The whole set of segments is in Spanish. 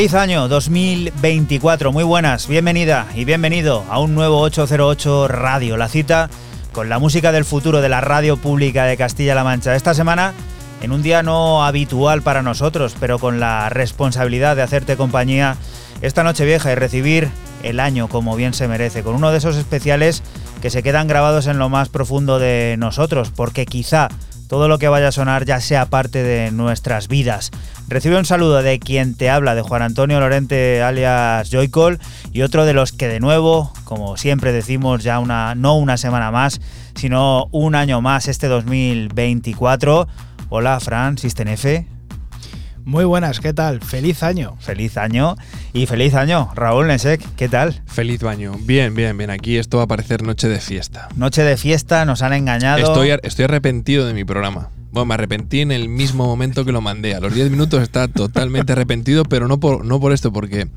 Feliz año 2024, muy buenas, bienvenida y bienvenido a un nuevo 808 Radio, la cita con la música del futuro de la radio pública de Castilla-La Mancha. Esta semana, en un día no habitual para nosotros, pero con la responsabilidad de hacerte compañía esta noche vieja y recibir el año como bien se merece, con uno de esos especiales que se quedan grabados en lo más profundo de nosotros, porque quizá todo lo que vaya a sonar ya sea parte de nuestras vidas. Recibe un saludo de quien te habla, de Juan Antonio Lorente alias Joycol, y otro de los que de nuevo, como siempre decimos, ya una, no una semana más, sino un año más, este 2024. Hola, Fran, F. Muy buenas, ¿qué tal? Feliz año. Feliz año y feliz año. Raúl Nesek, ¿qué tal? Feliz año. Bien, bien, bien. Aquí esto va a parecer noche de fiesta. Noche de fiesta, nos han engañado. Estoy, estoy arrepentido de mi programa. Bueno, me arrepentí en el mismo momento que lo mandé. A los 10 minutos está totalmente arrepentido, pero no por, no por esto, porque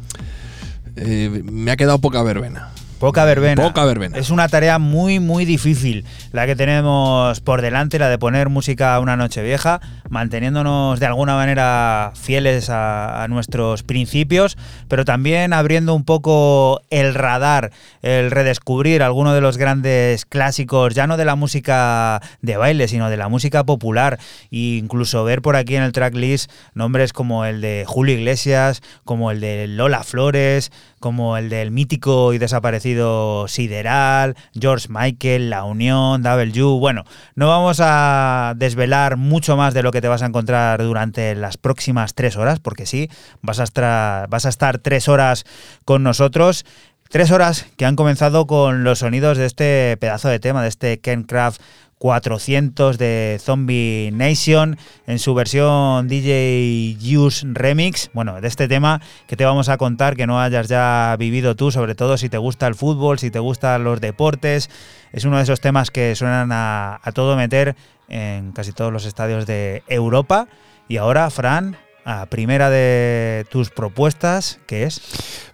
eh, me ha quedado poca verbena. Poca verbena. Poca verbena. Es una tarea muy, muy difícil la que tenemos por delante, la de poner música a una noche vieja, manteniéndonos de alguna manera fieles a, nuestros principios, pero también abriendo un poco el radar, el redescubrir algunos de los grandes clásicos, ya no de la música de baile, sino de la música popular, e incluso ver por aquí en el tracklist nombres como el de Julio Iglesias, como el de Lola Flores, como el del mítico y desaparecido Sideral, George Michael, La Unión, W. Bueno, no vamos a desvelar mucho más de lo que te vas a encontrar durante las próximas tres horas, porque sí, vas a estar, vas a estar tres horas con nosotros. Tres horas que han comenzado con los sonidos de este pedazo de tema, de este Ken Craft 400 de Zombie Nation en su versión DJ Use Remix. Bueno, de este tema que te vamos a contar que no hayas ya vivido tú, sobre todo si te gusta el fútbol, si te gustan los deportes. Es uno de esos temas que suenan a, todo meter en casi todos los estadios de Europa. Y ahora, Fran, a primera de tus propuestas, ¿qué es?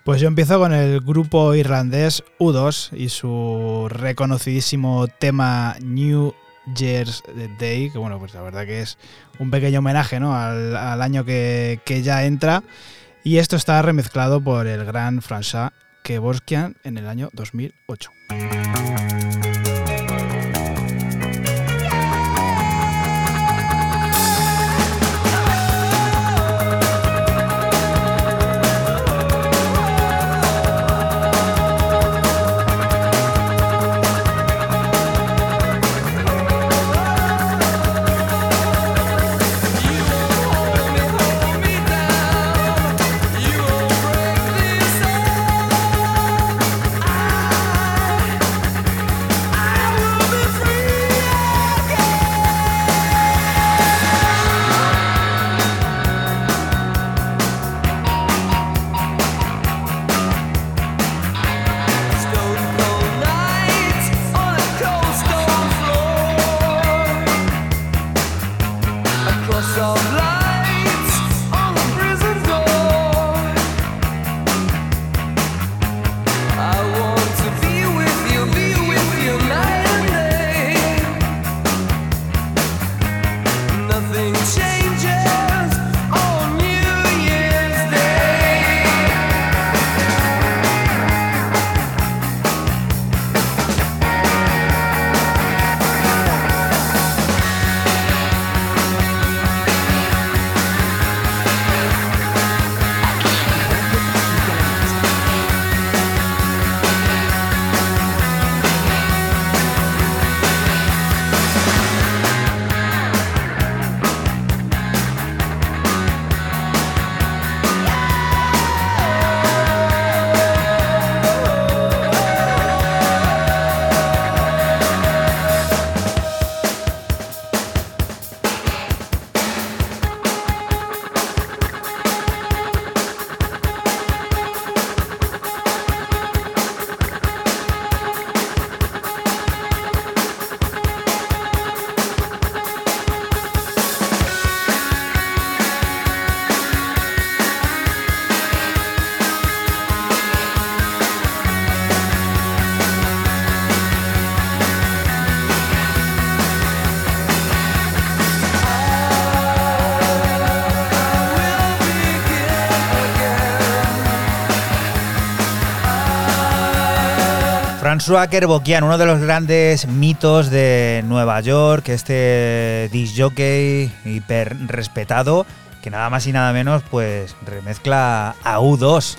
Pues yo empiezo con el grupo irlandés U2 y su reconocidísimo tema New Year's Day, que bueno, pues la verdad que es un pequeño homenaje al, año que, que, ya entra. Y esto está remezclado por el gran François Kevorkian en el año 2008. François Kerbokian, uno de los grandes mitos de Nueva York, este disc jockey hiper respetado, que nada más y nada menos pues remezcla a U2.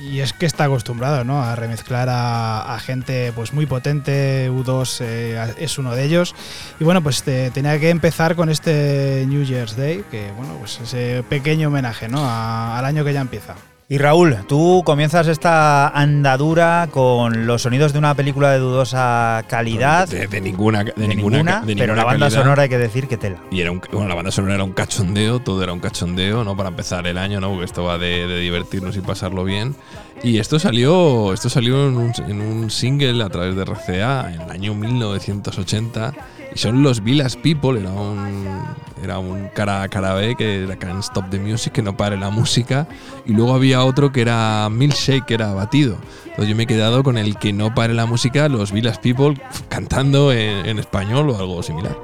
Y es que está acostumbrado ¿no? a remezclar a, gente pues muy potente, U2 eh, es uno de ellos. Y bueno, pues te- tenía que empezar con este New Year's Day, que bueno, pues ese pequeño homenaje ¿no? al año que ya empieza. Y Raúl, tú comienzas esta andadura con los sonidos de una película de dudosa calidad. De, de ninguna, de, de ninguna, ninguna, de pero ninguna la banda calidad. sonora hay que decir que tela. Y era un, bueno, la banda sonora era un cachondeo, todo era un cachondeo, ¿no? Para empezar el año, ¿no? Porque esto va de, de divertirnos y pasarlo bien. Y esto salió, esto salió en un, en un single a través de RCA en el año 1980. Y son los Villas People, era un, era un cara a cara B que era Can't Stop the Music, que no pare la música. Y luego había otro que era Milkshake, que era batido. Entonces yo me he quedado con el que no pare la música, los Villas People cantando en, en español o algo similar.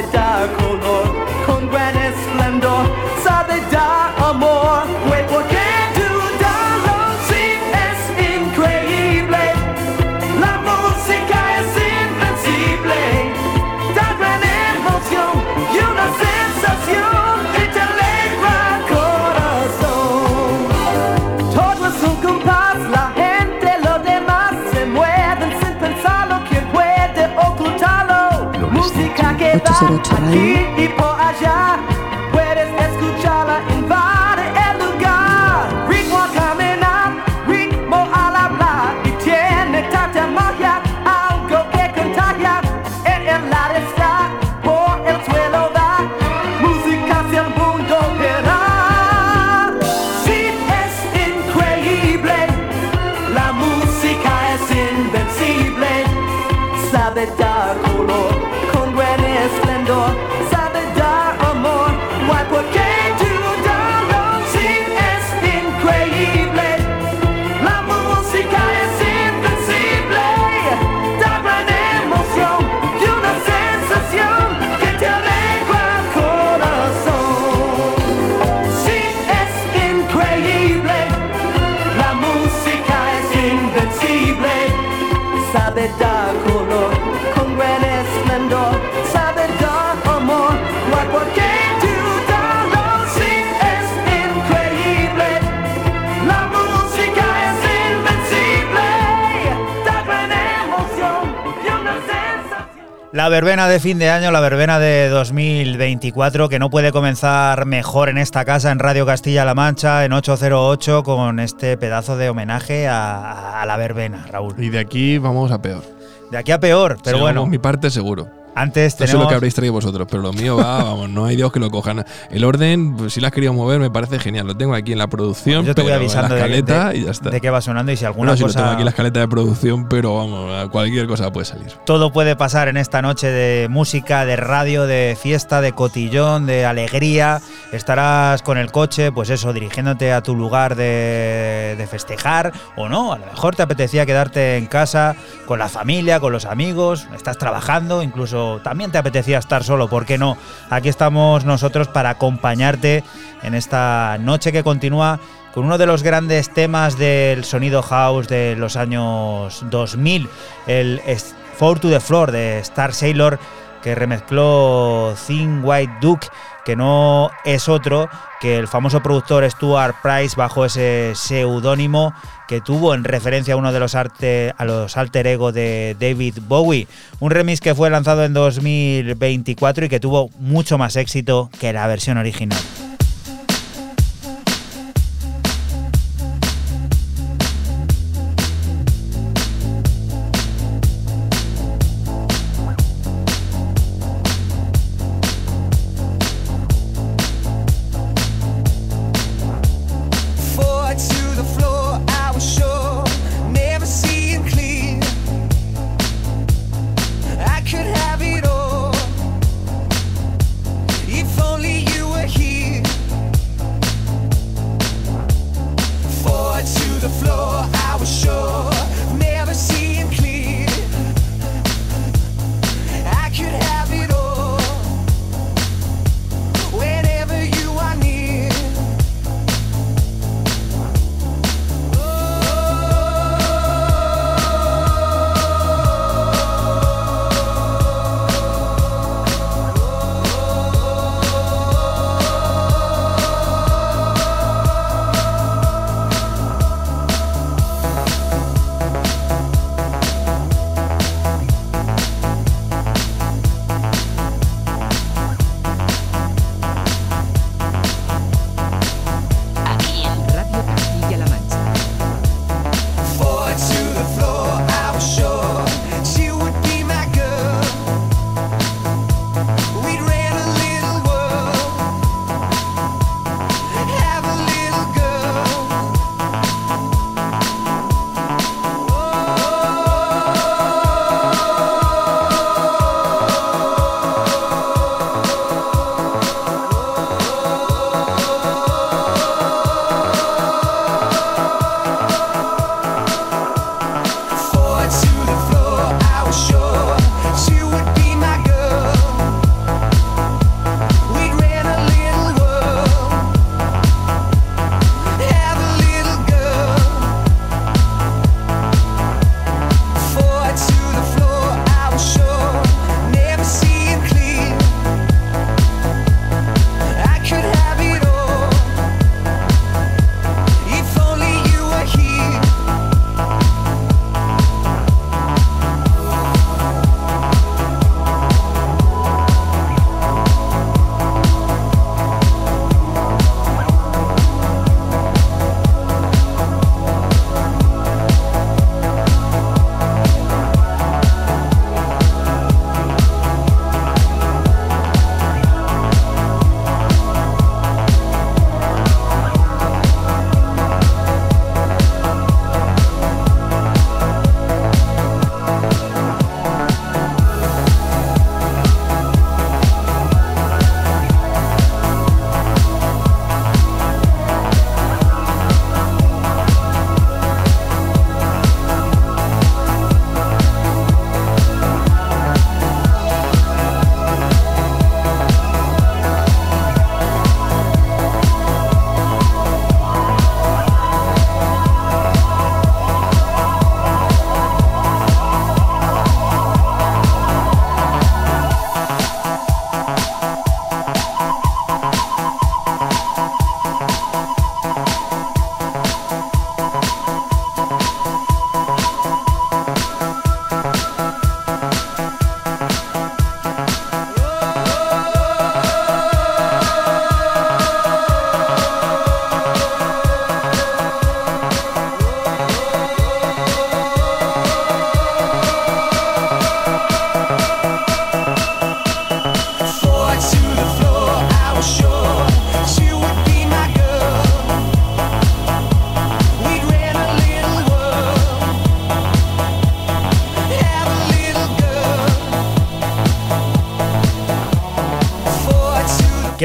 Sabe dar color con 040 La verbena de fin de año, la verbena de 2024, que no puede comenzar mejor en esta casa, en Radio Castilla-La Mancha, en 808, con este pedazo de homenaje a, a la verbena, Raúl. Y de aquí vamos a peor. De aquí a peor, pero bueno, mi parte seguro. Antes No sé lo tenemos... que habréis traído vosotros, pero lo mío va, vamos, no hay Dios que lo cojan. El orden, pues, si lo has querido mover, me parece genial. Lo tengo aquí en la producción, Yo te voy avisando la escaleta de- y ya está. de qué va sonando y si alguna Bueno, si lo cosa... tengo aquí en la escaleta de producción, pero vamos, cualquier cosa puede salir. Todo puede pasar en esta noche de música, de radio, de fiesta, de cotillón, de alegría. Estarás con el coche, pues eso, dirigiéndote a tu lugar de, de festejar o no. A lo mejor te apetecía quedarte en casa con la familia, con los amigos, estás trabajando, incluso también te apetecía estar solo, ¿por qué no? Aquí estamos nosotros para acompañarte en esta noche que continúa con uno de los grandes temas del sonido house de los años 2000, el Four to the Floor de Star Sailor, que remezcló Thin White Duke, que no es otro que el famoso productor Stuart Price bajo ese seudónimo que tuvo en referencia a uno de los arte, a los alter ego de David Bowie. Un remix que fue lanzado en 2024 y que tuvo mucho más éxito que la versión original.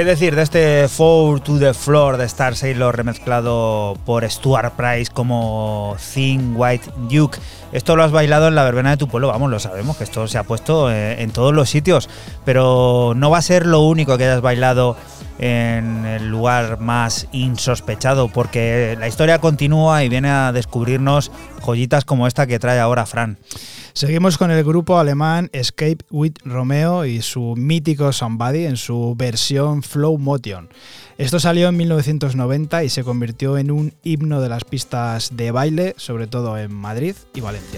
Decir de este Fall to the Floor de Star Sailor remezclado por Stuart Price como Thin White Duke? Esto lo has bailado en la verbena de tu pueblo, vamos, lo sabemos, que esto se ha puesto eh, en todos los sitios, pero no va a ser lo único que hayas bailado en el lugar más insospechado, porque la historia continúa y viene a descubrirnos joyitas como esta que trae ahora Fran. Seguimos con el grupo alemán Escape with Romeo y su mítico Somebody en su versión Flow Motion. Esto salió en 1990 y se convirtió en un himno de las pistas de baile, sobre todo en Madrid y Valencia.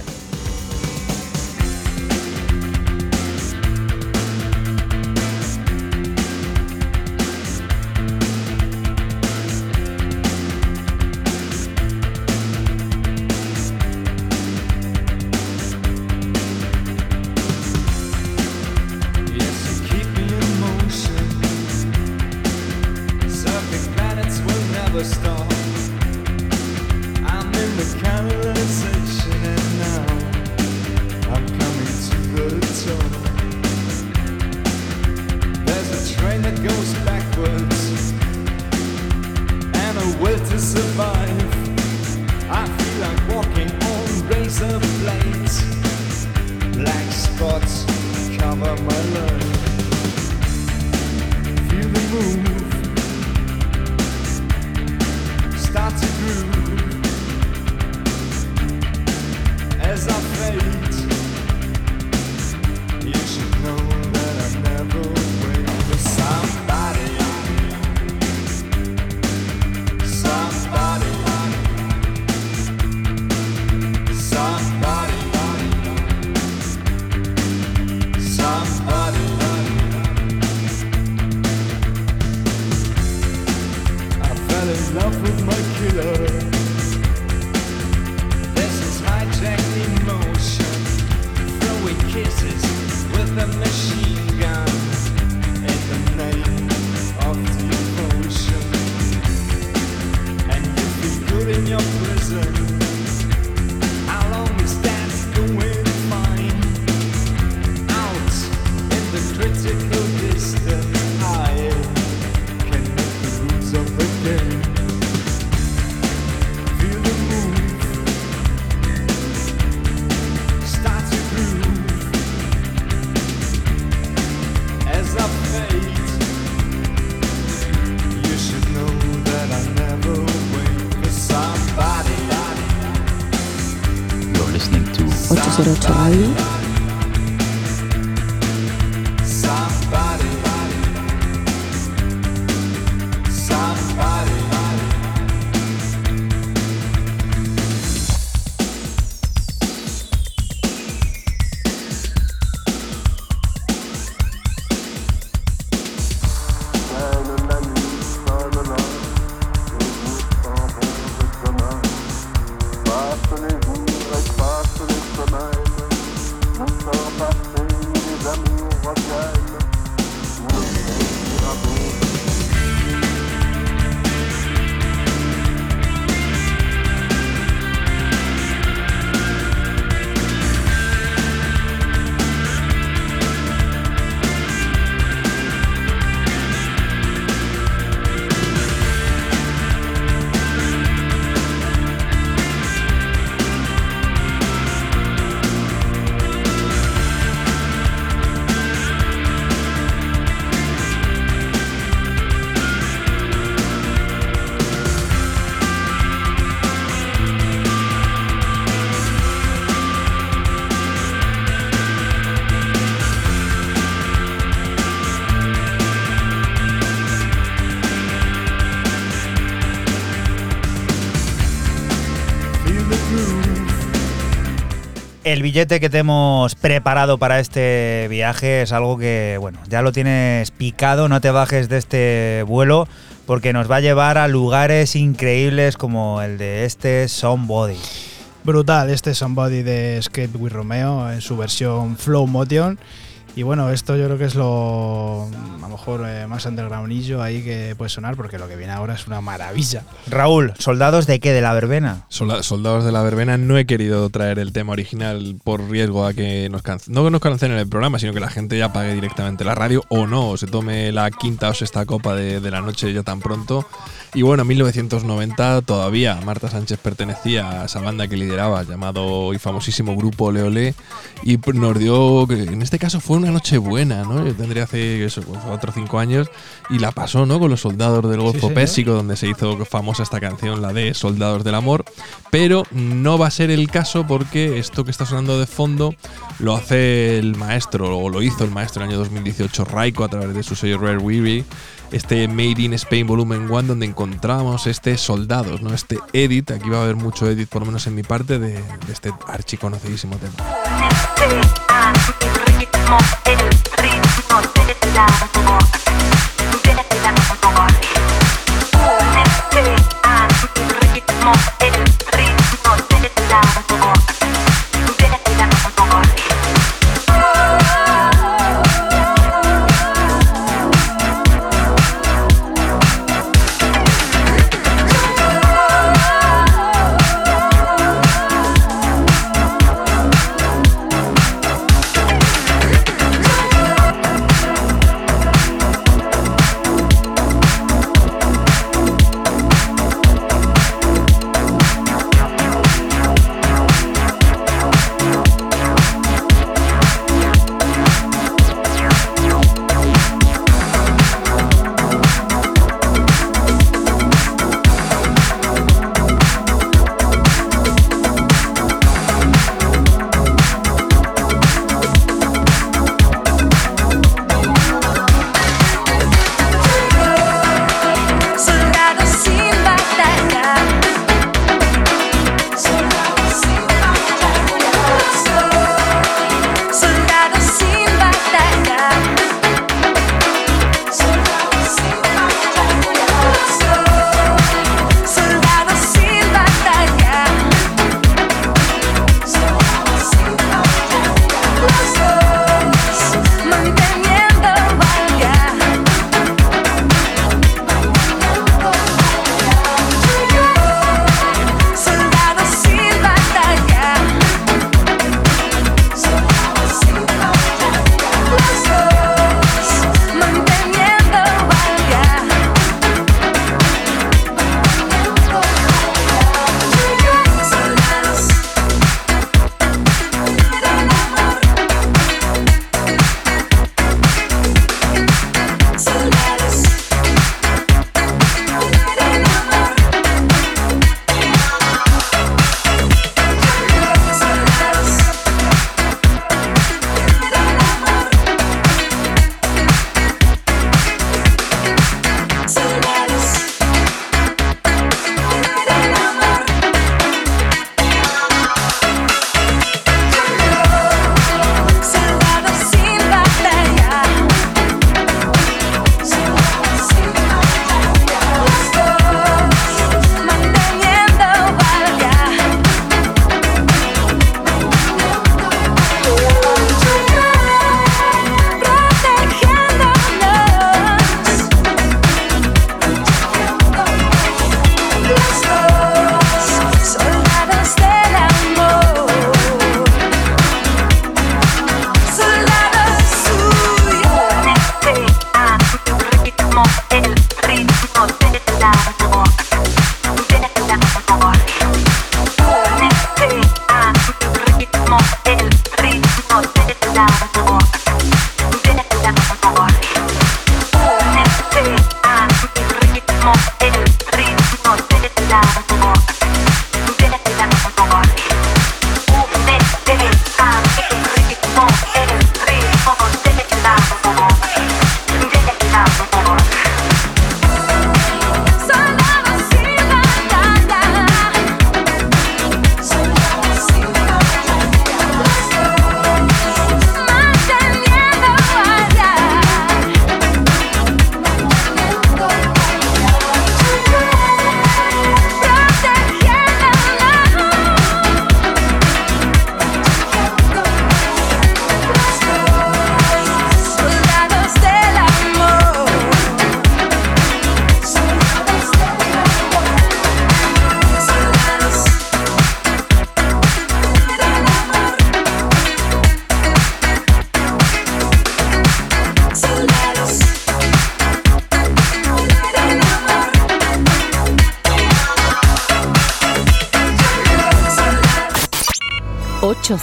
808 Radio. Somebody, El billete que te hemos preparado para este viaje es algo que, bueno, ya lo tienes picado, no te bajes de este vuelo porque nos va a llevar a lugares increíbles como el de este Somebody. Brutal este Somebody de Escape with Romeo en su versión Flow Motion. Y bueno, esto yo creo que es lo mejor eh, más undergroundillo ahí que puede sonar porque lo que viene ahora es una maravilla. Raúl, ¿soldados de qué? ¿De la verbena? Solda- Soldados de la verbena, no he querido traer el tema original por riesgo a que nos cancelen. No que nos cancelen el programa, sino que la gente ya pague directamente la radio o no, o se tome la quinta o sexta copa de, de la noche ya tan pronto. Y bueno, 1990 todavía Marta Sánchez pertenecía a esa banda que lideraba, llamado y famosísimo grupo Ole, y nos dio, que en este caso fue una noche buena, ¿no? Yo tendría hace eso, cuatro o cinco años, y la pasó, ¿no? Con los soldados del Golfo señor. Pérsico, donde se hizo famosa esta canción, la de Soldados del Amor. pero no va a ser el caso porque esto que está sonando de fondo lo hace el maestro, o lo hizo el maestro en el año 2018, Raiko, a través de su sello Rare Weary, este Made in Spain Volumen 1, donde encontramos este Soldados, ¿no? este edit, aquí va a haber mucho edit, por lo menos en mi parte, de, de este archiconocidísimo tema.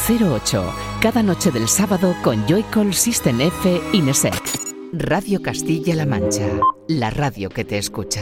808, cada noche del sábado con Joycall System F Inesec. Radio Castilla-La Mancha, la radio que te escucha.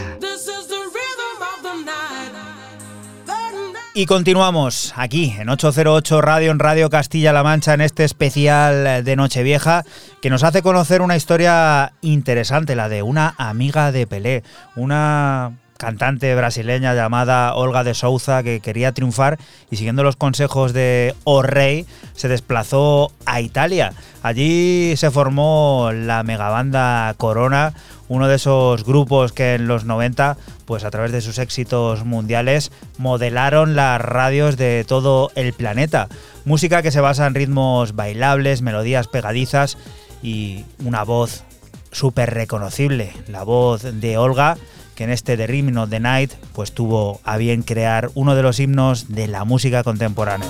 Y continuamos aquí en 808 Radio, en Radio Castilla-La Mancha, en este especial de Nochevieja, que nos hace conocer una historia interesante, la de una amiga de Pelé, una cantante brasileña llamada Olga de Souza que quería triunfar y siguiendo los consejos de O Rey se desplazó a Italia. Allí se formó la megabanda Corona, uno de esos grupos que en los 90, pues a través de sus éxitos mundiales, modelaron las radios de todo el planeta. Música que se basa en ritmos bailables, melodías pegadizas y una voz súper reconocible, la voz de Olga, en este The Rhythm of the Night pues tuvo a bien crear uno de los himnos de la música contemporánea.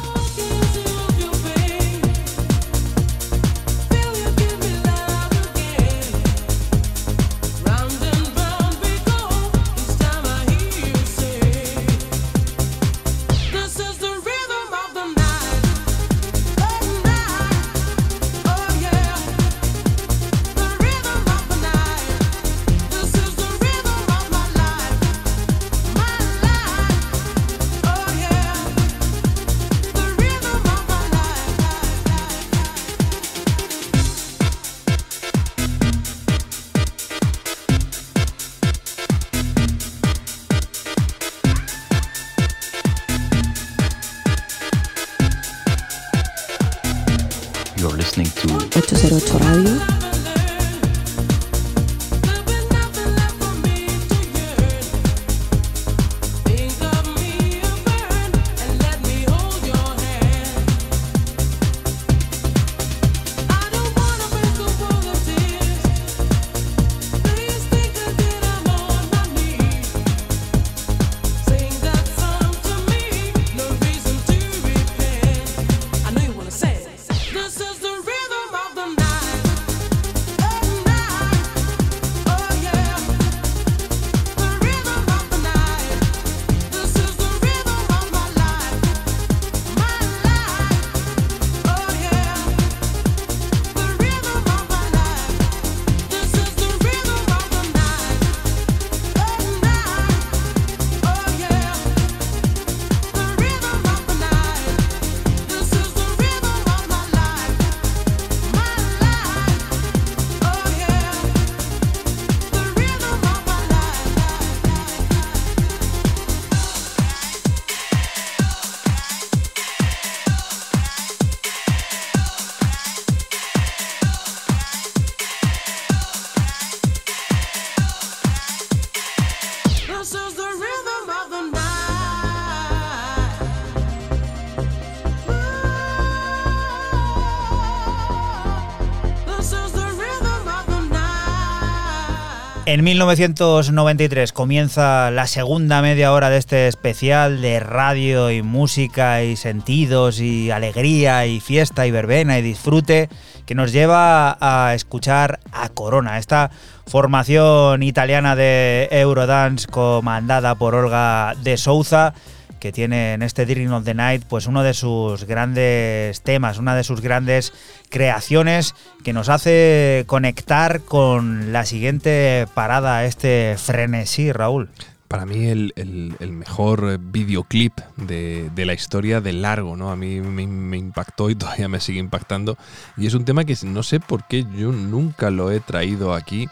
En 1993 comienza la segunda media hora de este especial de radio y música y sentidos y alegría y fiesta y verbena y disfrute que nos lleva a escuchar a Corona, esta formación italiana de Eurodance comandada por Olga de Souza que tiene en este Dream of the Night pues uno de sus grandes temas, una de sus grandes creaciones que nos hace conectar con la siguiente parada, este frenesí, Raúl. Para mí el, el- mejor videoclip de, de la historia de largo, ¿no? A mí me impactó y todavía me sigue impactando. Y es un tema que no sé por qué yo nunca lo he traído aquí.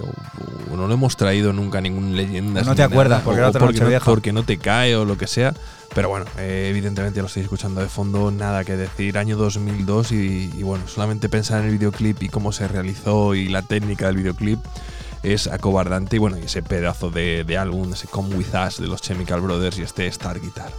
O, o no lo hemos traído nunca ningún leyenda. No te acuerdas, porque era otra porque, no, Nochevieja. porque no te cae o lo que sea. Pero bueno, eh, evidentemente lo estáis escuchando de fondo, nada que decir. Año 2002 y, y bueno, solamente pensar en el videoclip y cómo se realizó y la técnica del videoclip es acobardante. Y bueno, y ese pedazo de, de álbum, ese Come With Us de los Chemical Brothers y este Star Guitar.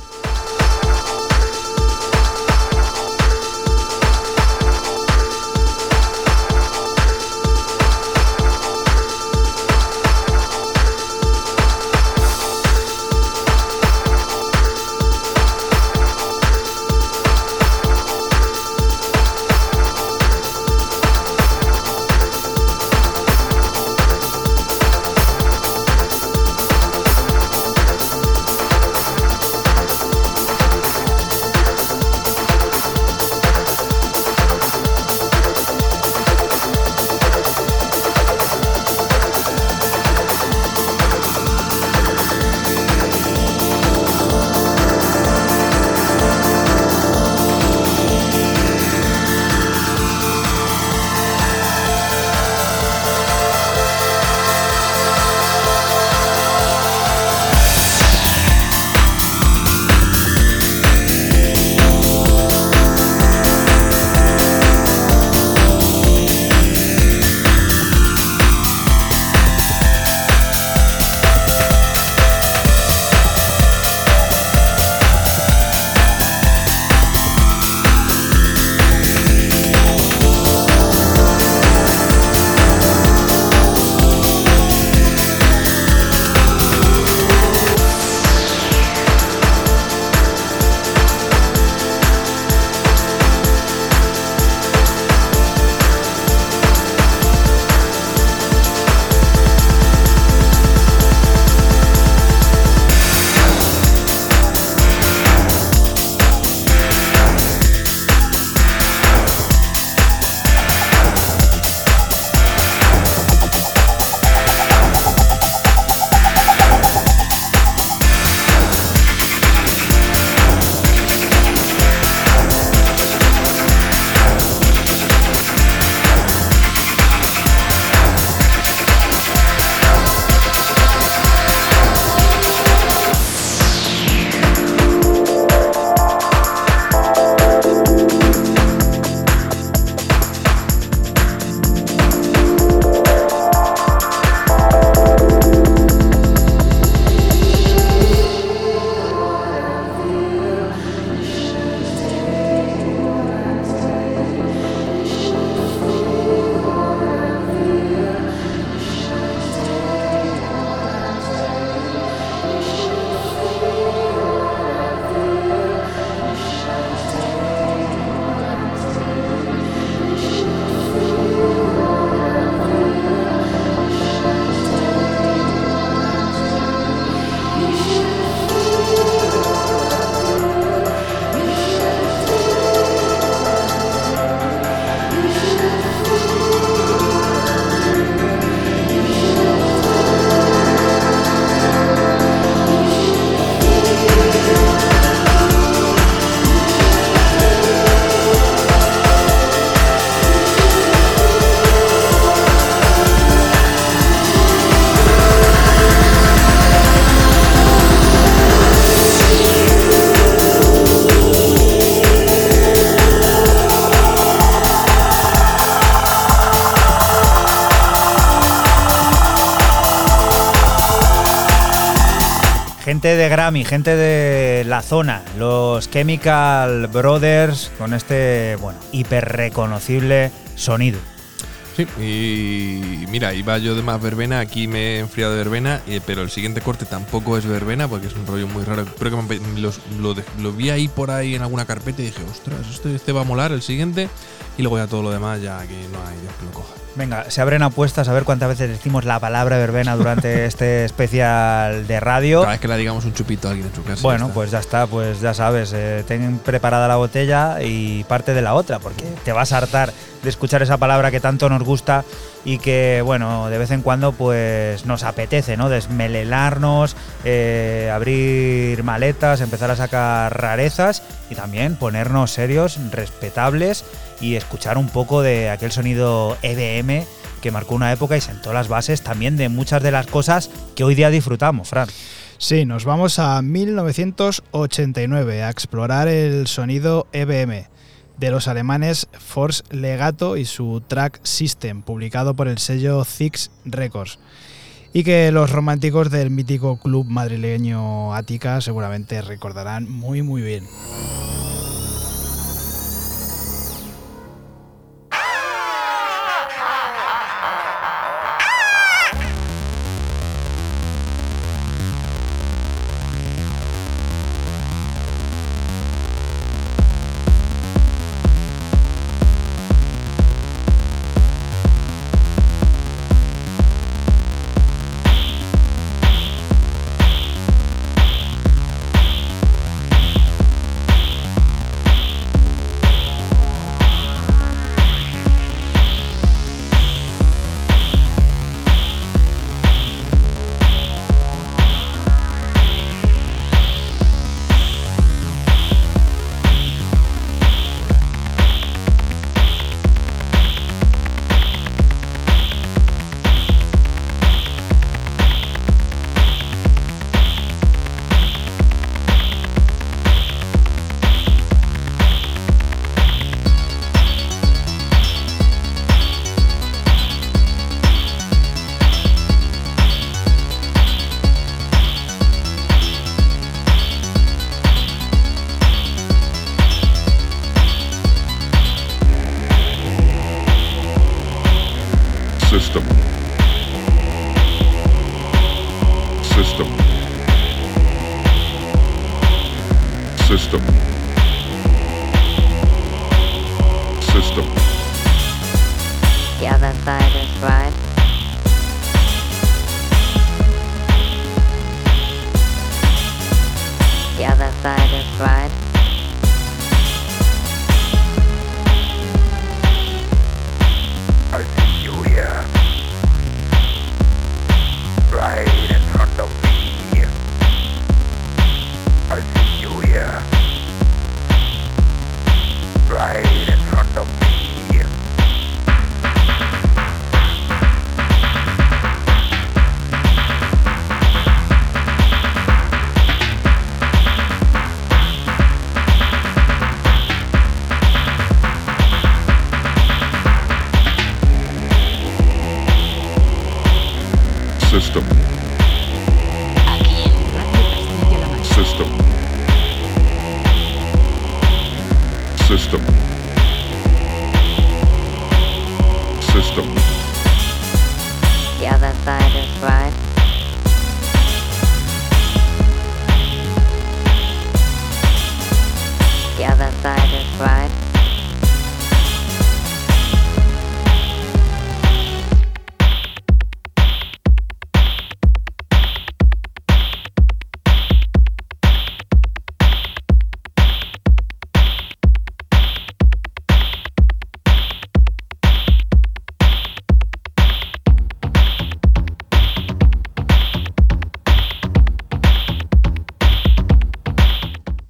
Grammy, gente de la zona, los Chemical Brothers, con este, bueno, hiper reconocible sonido. Sí, y mira, iba yo de más verbena, aquí me he enfriado de verbena, eh, pero el siguiente corte tampoco es verbena porque es un rollo muy raro. Creo que los- lo, lo vi ahí por ahí en alguna carpeta y dije, ostras, este, este va a molar, el siguiente. Y luego ya todo lo demás, ya que Venga, se abren apuestas a ver cuántas veces decimos la palabra verbena durante este especial de radio. Cada vez que le digamos un chupito a alguien en su casa. Bueno, ya pues ya está, pues ya sabes, eh, ten preparada la botella y parte de la otra, porque te vas a hartar de escuchar esa palabra que tanto nos gusta y que, bueno, de vez en cuando pues nos apetece, ¿no? Desmelelarnos, eh, abrir maletas, empezar a sacar rarezas y también ponernos serios, respetables y escuchar un poco de aquel sonido EBM que marcó una época y sentó las bases también de muchas de las cosas que hoy día disfrutamos, Fran. Sí, nos vamos a 1989 a explorar el sonido EBM de los alemanes Force Legato y su track System, publicado por el sello Six Records. Y que los románticos del mítico club madrileño Ática seguramente recordarán muy muy bien.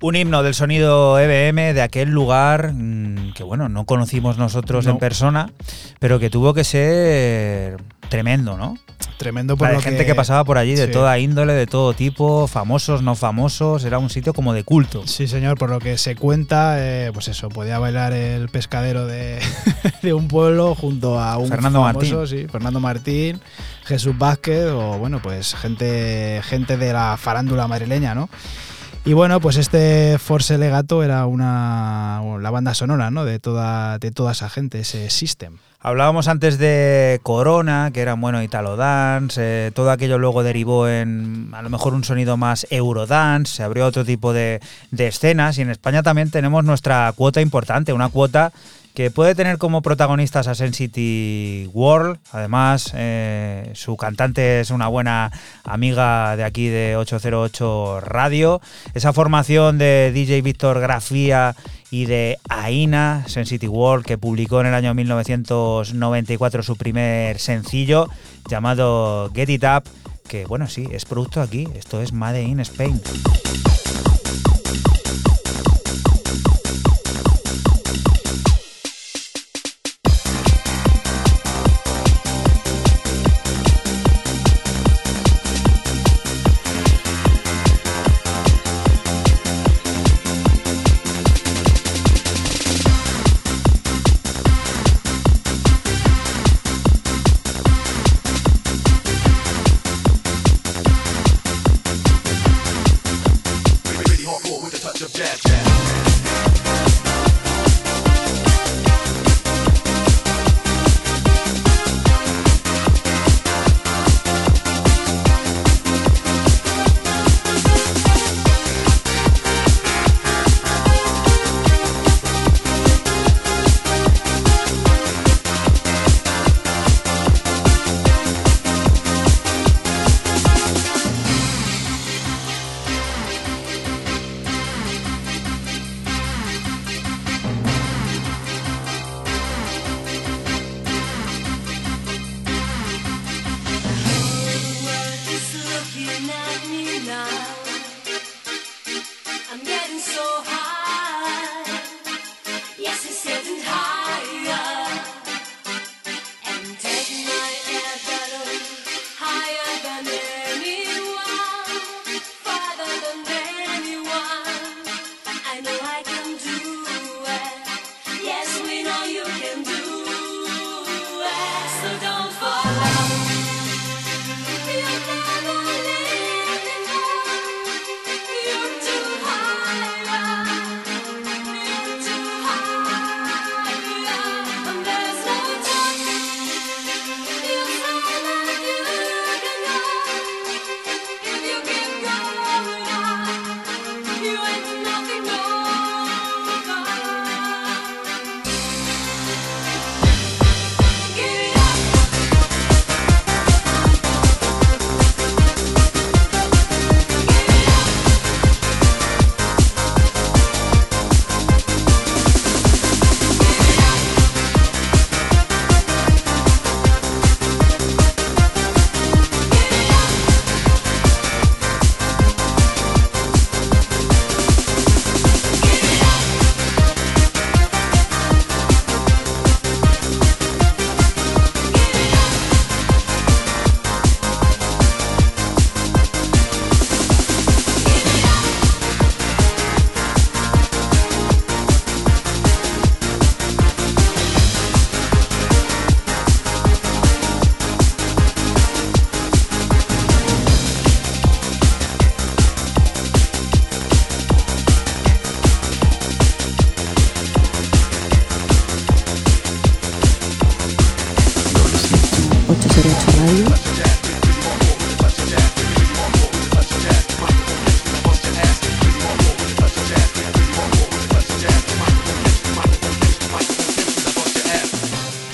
Un himno del sonido EBM de aquel lugar mm, que, bueno, no conocimos nosotros en persona, pero que tuvo que ser tremendo, ¿no? Tremendo por La lo gente que... pasaba por allí de Sí. toda índole, de todo tipo, famosos, no famosos, era un sitio como de culto. Sí, señor, por lo que se cuenta, eh, pues eso, podía bailar el pescadero de, de un pueblo junto a un Fernando famoso, Martín. sí, Fernando Martín, Jesús Vázquez o bueno, pues gente, gente de la farándula madrileña, ¿no? Y bueno, pues este Force Legato era una la banda sonora, ¿no? De toda, de toda esa gente, ese System. Hablábamos antes de Corona, que era bueno Italo Dance, eh, todo aquello luego derivó en a lo mejor un sonido más Eurodance, se abrió otro tipo de, de escenas y en España también tenemos nuestra cuota importante, una cuota que puede tener como protagonistas a Sensity World. Además, eh, su cantante es una buena amiga de aquí de 808 Radio. Esa formación de DJ Víctor Grafía y de Aina, Sensity World, que publicó en el año 1994 su primer sencillo llamado Get It Up, que bueno, sí, es producto aquí, esto es Made in Spain.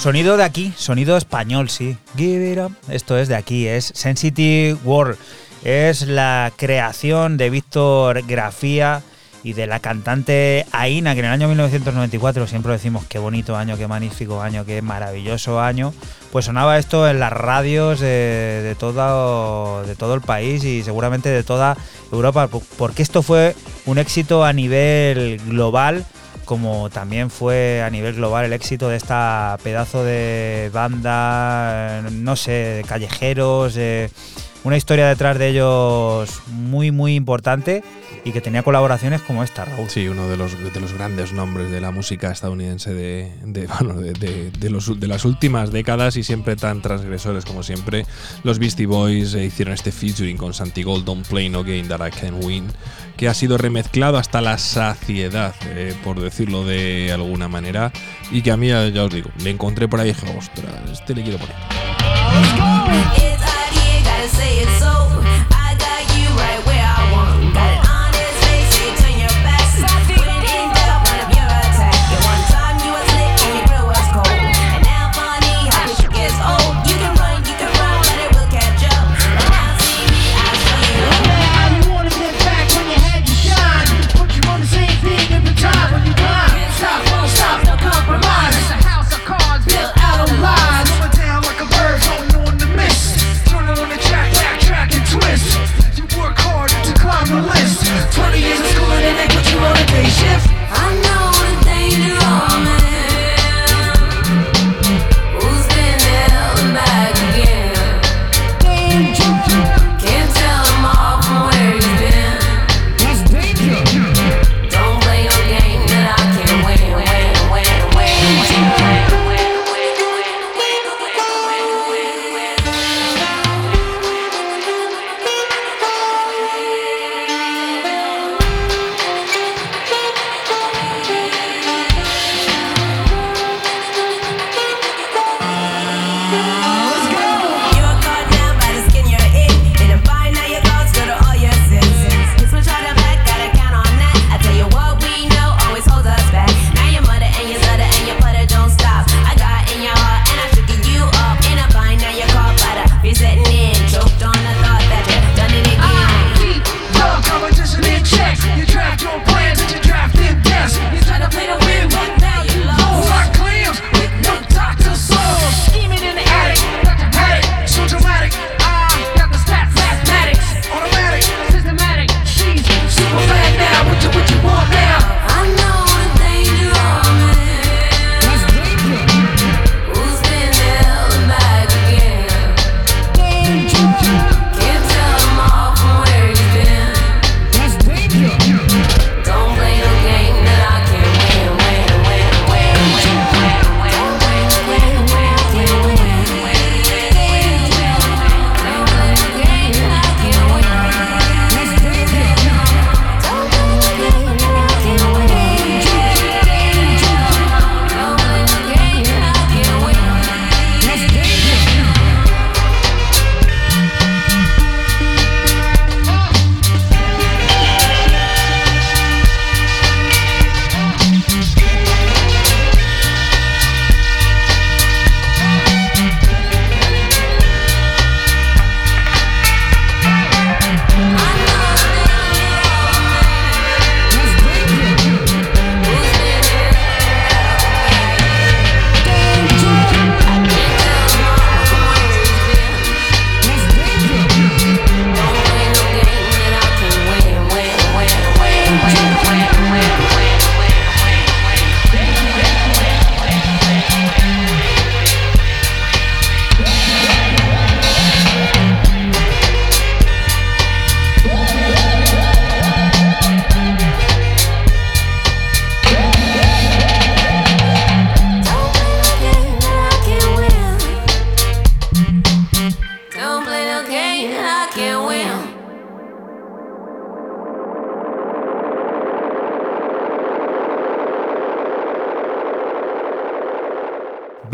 Sonido de aquí, sonido español, sí. Give it up. Esto es de aquí, es Sensitive World. Es la creación de Víctor Grafía y de la cantante Aina, que en el año 1994 siempre decimos qué bonito año, qué magnífico año, qué maravilloso año. Pues sonaba esto en las radios de, todo, de todo el país y seguramente de toda Europa, porque esto fue un éxito a nivel global como también fue a nivel global el éxito de esta pedazo de banda, no sé, callejeros, una historia detrás de ellos muy, muy importante y que tenía colaboraciones como esta, Raúl. Sí, uno de los, de los grandes nombres de la música estadounidense de, de, bueno, de, de- de los- de las últimas décadas y siempre tan transgresores como siempre. Los Beastie Boys eh, hicieron este featuring con Santi Gold, Don't Play No Game That I Can Win, que ha sido remezclado hasta la saciedad, eh, por decirlo de alguna manera, y que a mí, ya ya os digo, le encontré por ahí y dije, ostras, este le quiero poner.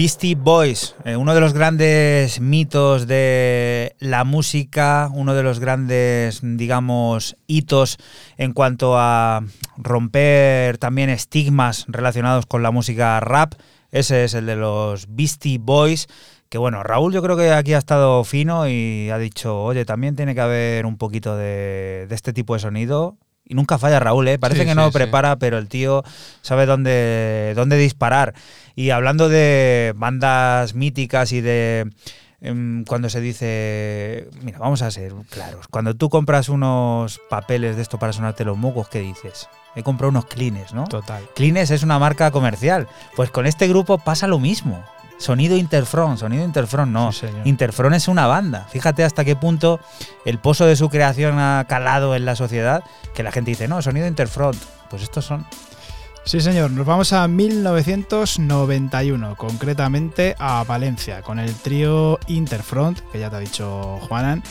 Beastie Boys, eh, uno de los grandes mitos de la música, uno de los grandes, digamos, hitos en cuanto a romper también estigmas relacionados con la música rap. Ese es el de los Beastie Boys. Que bueno, Raúl yo creo que aquí ha estado fino y ha dicho, oye, también tiene que haber un poquito de, de este tipo de sonido. Y nunca falla Raúl, ¿eh? Parece Sí, que sí, no prepara, pero el tío sabe dónde, dónde disparar. Y hablando de bandas míticas y de em, cuando se dice, mira, vamos a ser claros, cuando tú compras unos papeles de esto para sonarte los mocos, ¿qué dices? He comprado unos Kleenex, ¿no? Total. Kleenex es una marca comercial. Pues con este grupo pasa lo mismo. Sonido Interfront, sonido Interfront, no. Sí. Interfront es una banda. Fíjate hasta qué punto el pozo de su creación ha calado en la sociedad que la gente dice, no, sonido Interfront. Pues estos son. Sí, señor. Nos vamos a 1991, concretamente a Valencia, con el trío Interfront, que ya te ha dicho Juanan,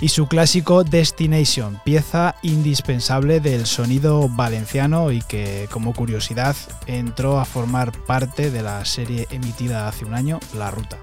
y su clásico Destination, pieza indispensable del sonido valenciano y que, como curiosidad, entró a formar parte de la serie emitida hace un año, La Ruta.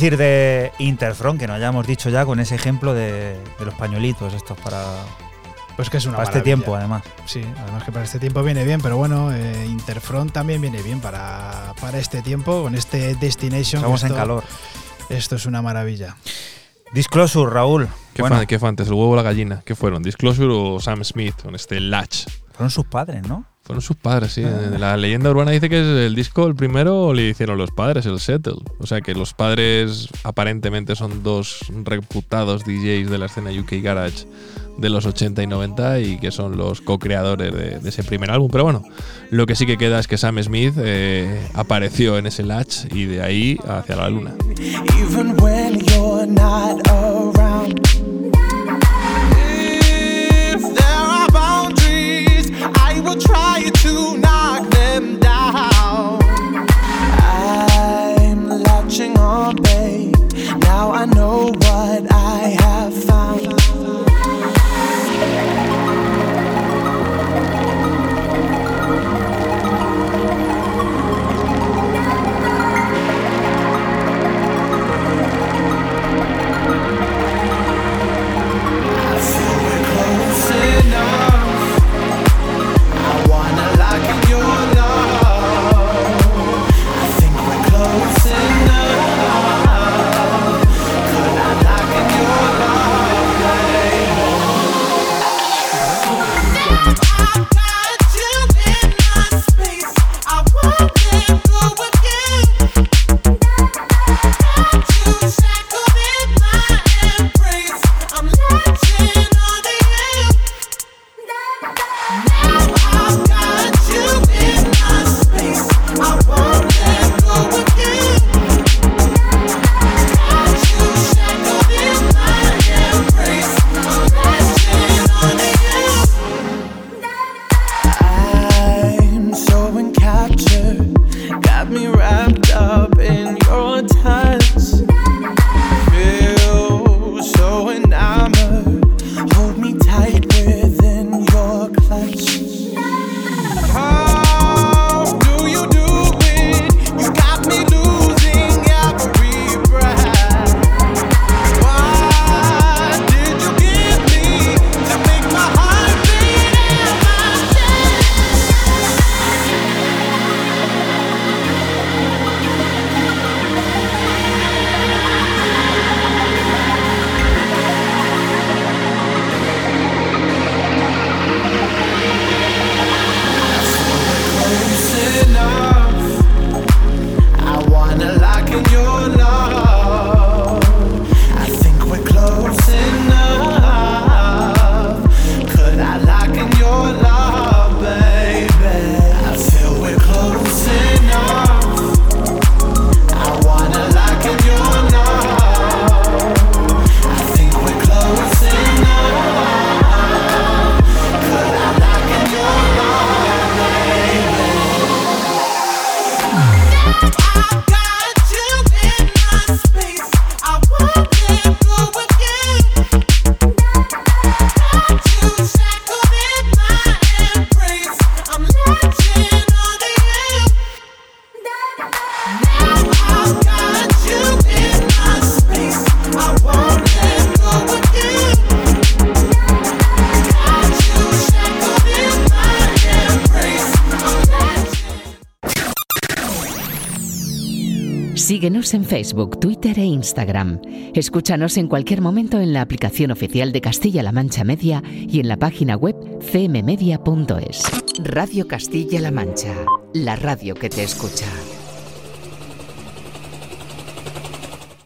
Decir de Interfront, que no hayamos dicho ya con ese ejemplo de, de los pañuelitos estos para, Pues que es una para este tiempo, además? Sí, además que para este tiempo viene bien, pero bueno, eh, Interfront también viene bien para, para este tiempo, con este Destination. Estamos en esto- calor. Esto es una maravilla. Disclosure, Raúl. ¿Qué, Bueno, fan- qué fue antes, el huevo o la gallina? ¿Qué fueron? ¿Disclosure o Sam Smith con este Latch? fueron sus padres, ¿no? Fueron sus padres, sí. La leyenda urbana dice que es el disco, el primero le hicieron los padres, el Settle. O sea que los padres aparentemente son dos reputados DJs de la escena UK Garage de los 80 y 90 y que son los co-creadores de, de ese primer álbum. Pero bueno, lo que sí que queda es que Sam Smith eh, apareció en ese Latch y de ahí hacia la luna. even when you're not around. Síguenos en Facebook, Twitter e Instagram. Escúchanos en cualquier momento en la aplicación oficial de Castilla-La Mancha Media y en la página web cmmedia.es. Radio Castilla-La Mancha, la radio que te escucha.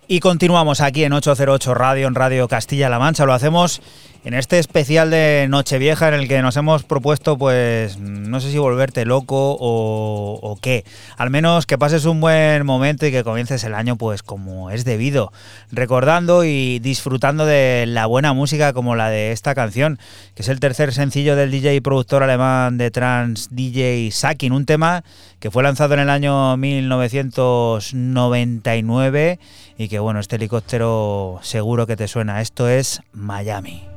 Y continuamos aquí en 808 Radio, en Radio Castilla-La Mancha. Lo hacemos en este especial de Nochevieja en el que nos hemos propuesto, pues, no sé si volverte loco o, o qué. Al menos que pases un buen momento y que comiences el año, pues, como es debido. Recordando y disfrutando de la buena música como la de esta canción, que es el tercer sencillo del DJ y productor alemán de trance DJ Sakin. Un tema que fue lanzado en el año 1999 y que, bueno, este helicóptero seguro que te suena. Esto es Miami.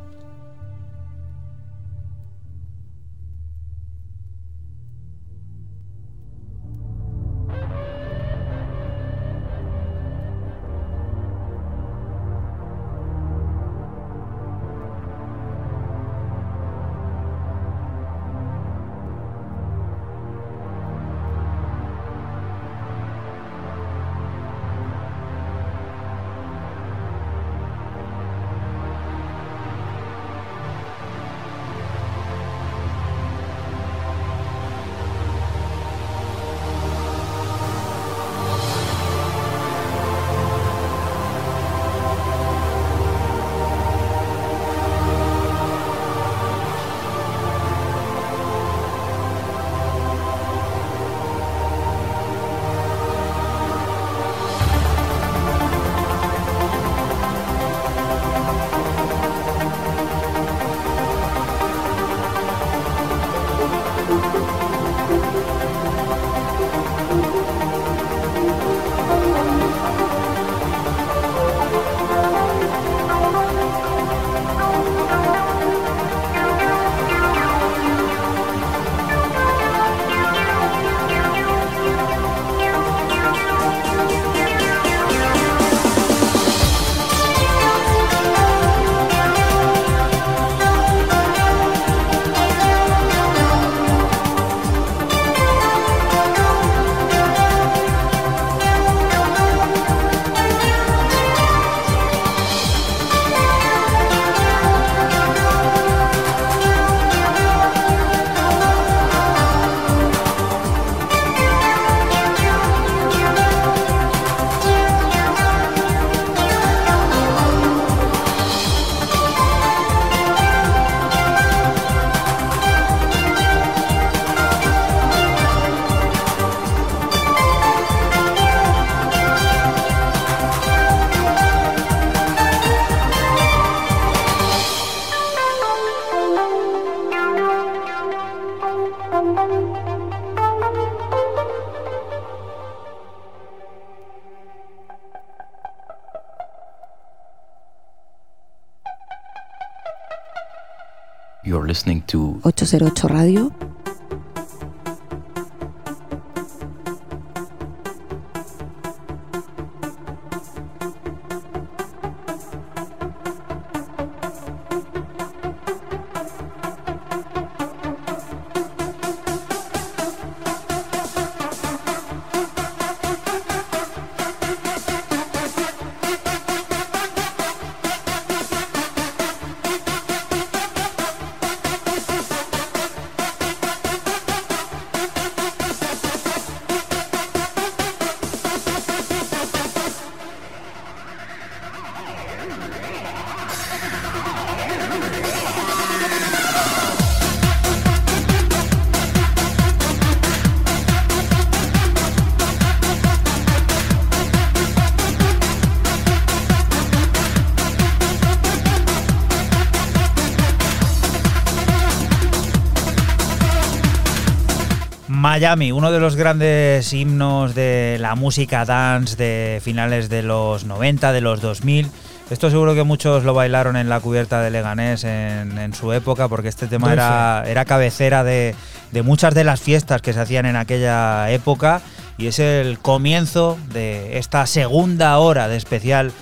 808 Radio. Miami, uno de los grandes himnos de la música dance de finales de los 90, de los 2000. Esto seguro que muchos lo bailaron en la cubierta de Leganés en, en su época, porque este tema era, era cabecera de, de muchas de las fiestas que se hacían en aquella época y es el comienzo de esta segunda hora de especial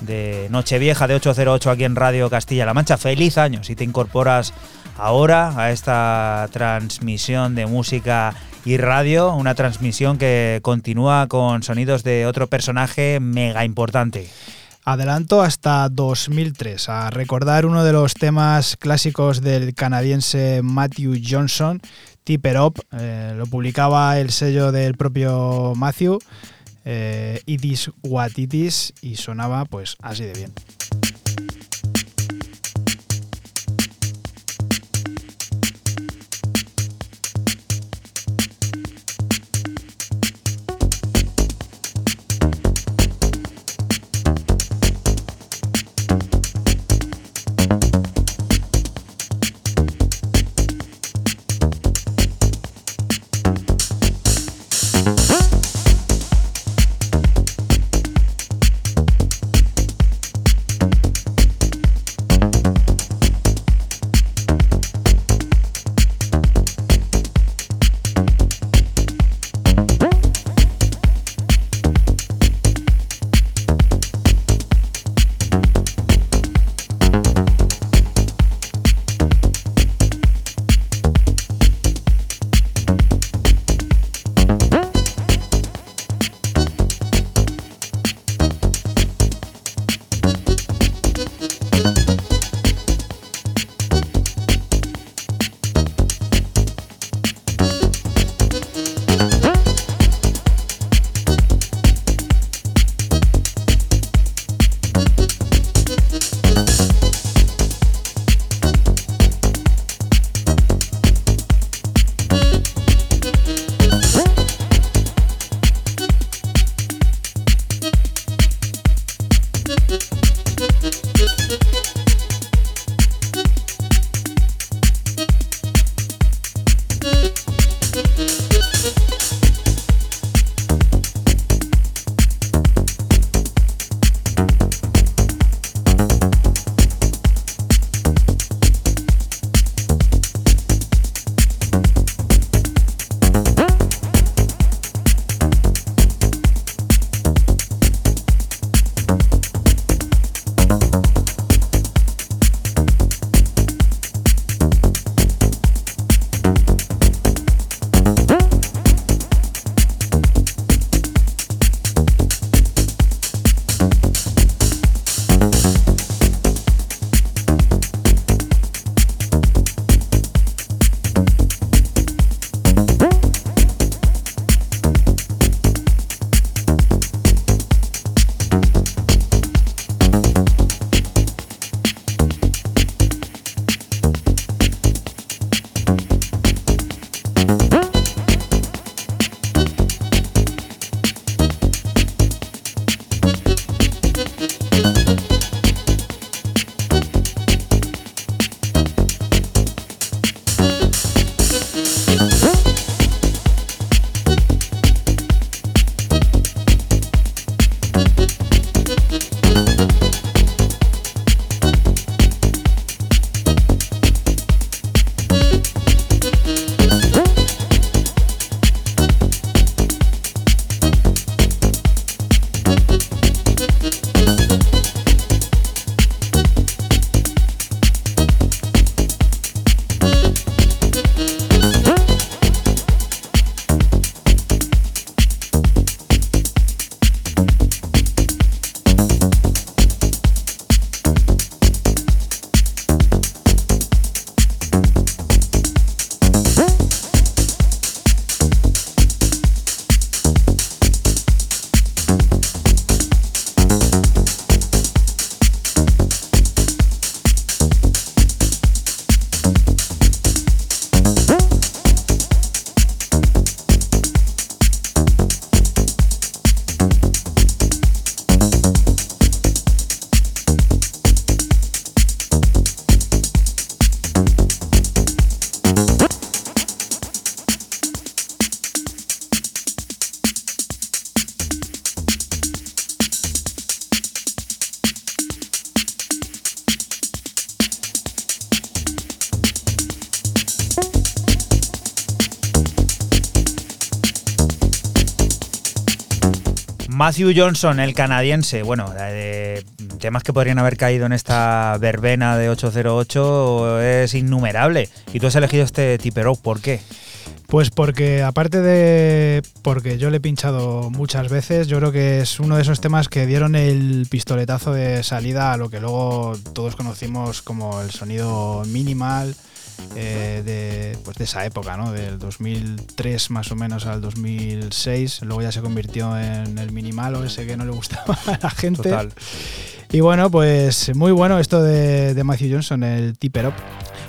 de Nochevieja de 808 aquí en Radio Castilla-La Mancha. Feliz año si te incorporas ahora a esta transmisión de música y radio, una transmisión que continúa con sonidos de otro personaje mega importante. Adelanto hasta 2003 a recordar uno de los temas clásicos del canadiense Matthew Johnson, Tipper Up. eh, lo publicaba el sello del propio Matthew, eh, It Is What It Is, y sonaba pues así de bien. Matthew Johnson, el canadiense, bueno, temas que podrían haber caído en esta verbena de 808 es innumerable. Y tú has elegido este Tipper Oak, ¿por qué? Pues porque aparte de porque yo le he pinchado muchas veces, yo creo que es uno de esos temas que dieron el pistoletazo de salida a lo que luego todos conocimos como el sonido minimal eh, de, pues de esa época, ¿no? Del 2003 más o menos al 2006. Luego ya se convirtió en el minimal o ese que no le gustaba a la gente. Total. Y bueno, pues muy bueno esto de, de Matthew Johnson, el Tipper Up.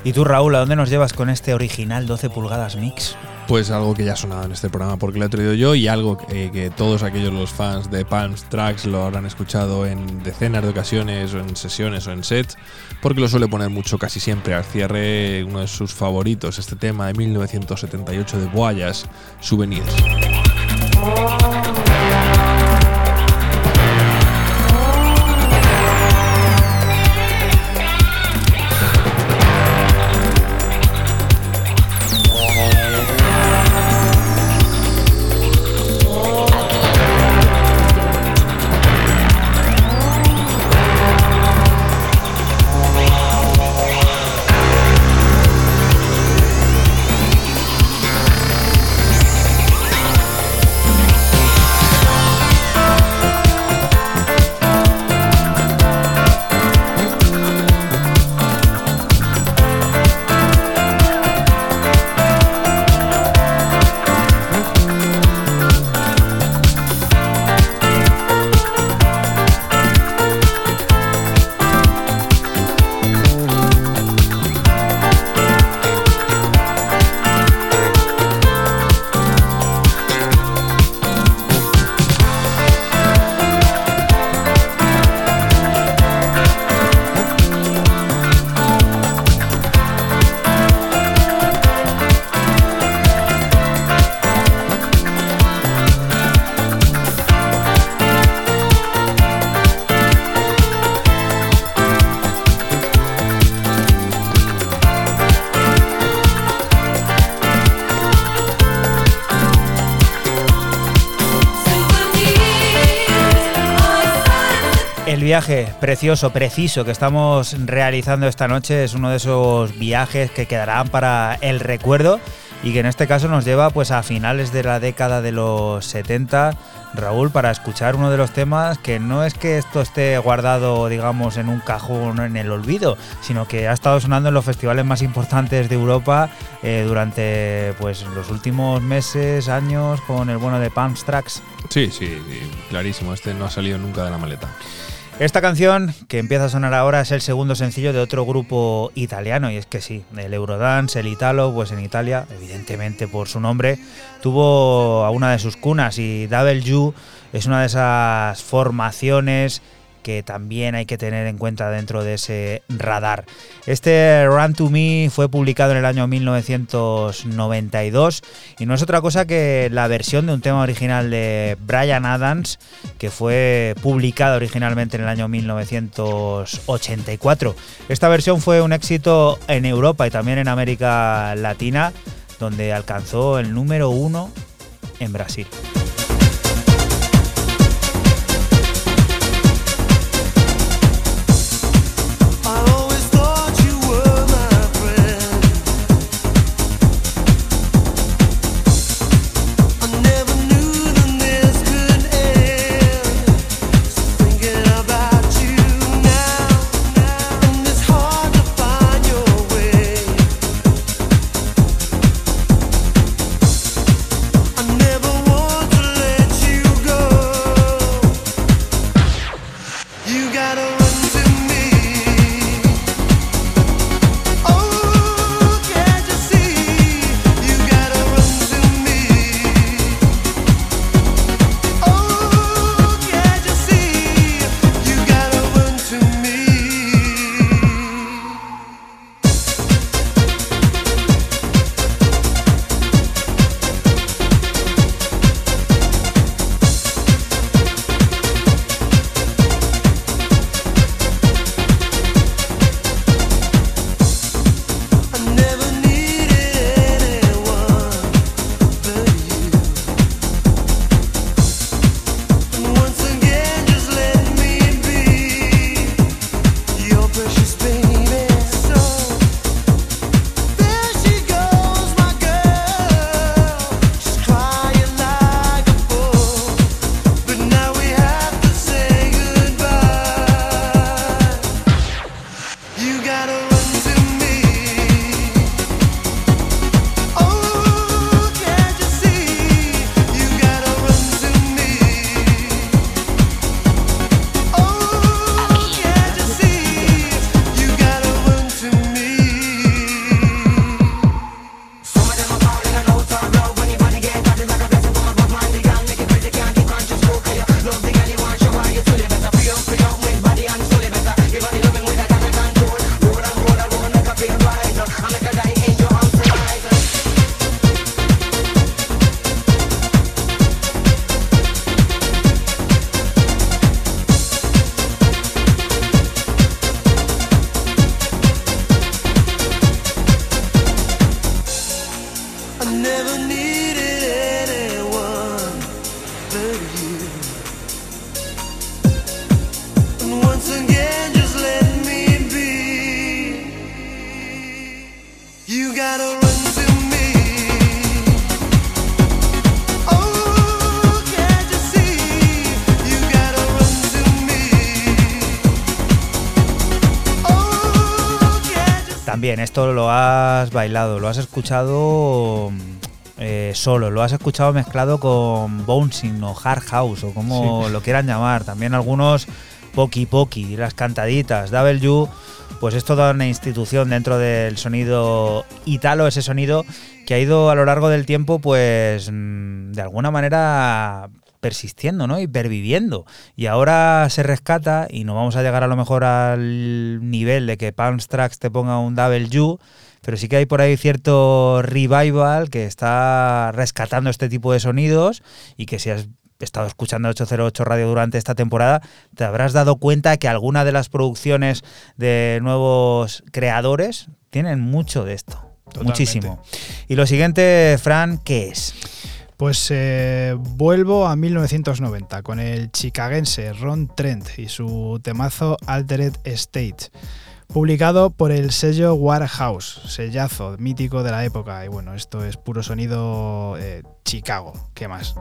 ¿Y tú, Raúl, a dónde nos llevas con este original 12 pulgadas mix? Pues algo que ya ha sonado en este programa porque lo he traído yo y algo que, que todos aquellos los fans de Palms Tracks lo habrán escuchado en decenas de ocasiones o en sesiones o en sets porque lo suele poner mucho casi siempre al cierre uno de sus favoritos, este tema de 1978 de Boyas, Souvenirs. Precioso, preciso que estamos realizando esta noche es uno de esos viajes que quedarán para el recuerdo y que en este caso nos lleva pues a finales de la década de los 70, Raúl, para escuchar uno de los temas que no es que esto esté guardado, digamos, en un cajón en el olvido, sino que ha estado sonando en los festivales más importantes de Europa eh, durante pues los últimos meses, años, con el bueno de Palms Tracks. Sí, sí, clarísimo, este no ha salido nunca de la maleta. Esta canción que empieza a sonar ahora es el segundo sencillo de otro grupo italiano y es que sí, el Eurodance, el Italo, pues en Italia, evidentemente por su nombre, tuvo a una de sus cunas y W es una de esas formaciones que también hay que tener en cuenta dentro de ese radar. Este Run to Me fue publicado en el año 1992 y no es otra cosa que la versión de un tema original de Brian Adams que fue publicado originalmente en el año 1984. Esta versión fue un éxito en Europa y también en América Latina, donde alcanzó el número uno en Brasil. Esto lo has bailado, lo has escuchado eh, solo, lo has escuchado mezclado con bouncing o hard house o como Sí. lo quieran llamar. También algunos poki poki, las cantaditas, W, pues es toda una institución dentro del sonido italo, ese sonido que ha ido a lo largo del tiempo, pues mm, de alguna manera persistiendo, ¿no? Y perviviendo. Y ahora se rescata y no vamos a llegar a lo mejor al nivel de que Palms Tracks te ponga un W, pero sí que hay por ahí cierto revival que está rescatando este tipo de sonidos y que si has estado escuchando 808 Radio durante esta temporada, te habrás dado cuenta que alguna de las producciones de nuevos creadores tienen mucho de esto. Totalmente. Muchísimo. Y lo siguiente, Fran, ¿qué es? Pues eh, vuelvo a 1990 con el chicagense Ron Trent y su temazo Altered State, publicado por el sello Warehouse, sellazo mítico de la época. Y bueno, esto es puro sonido eh, Chicago, ¿qué más?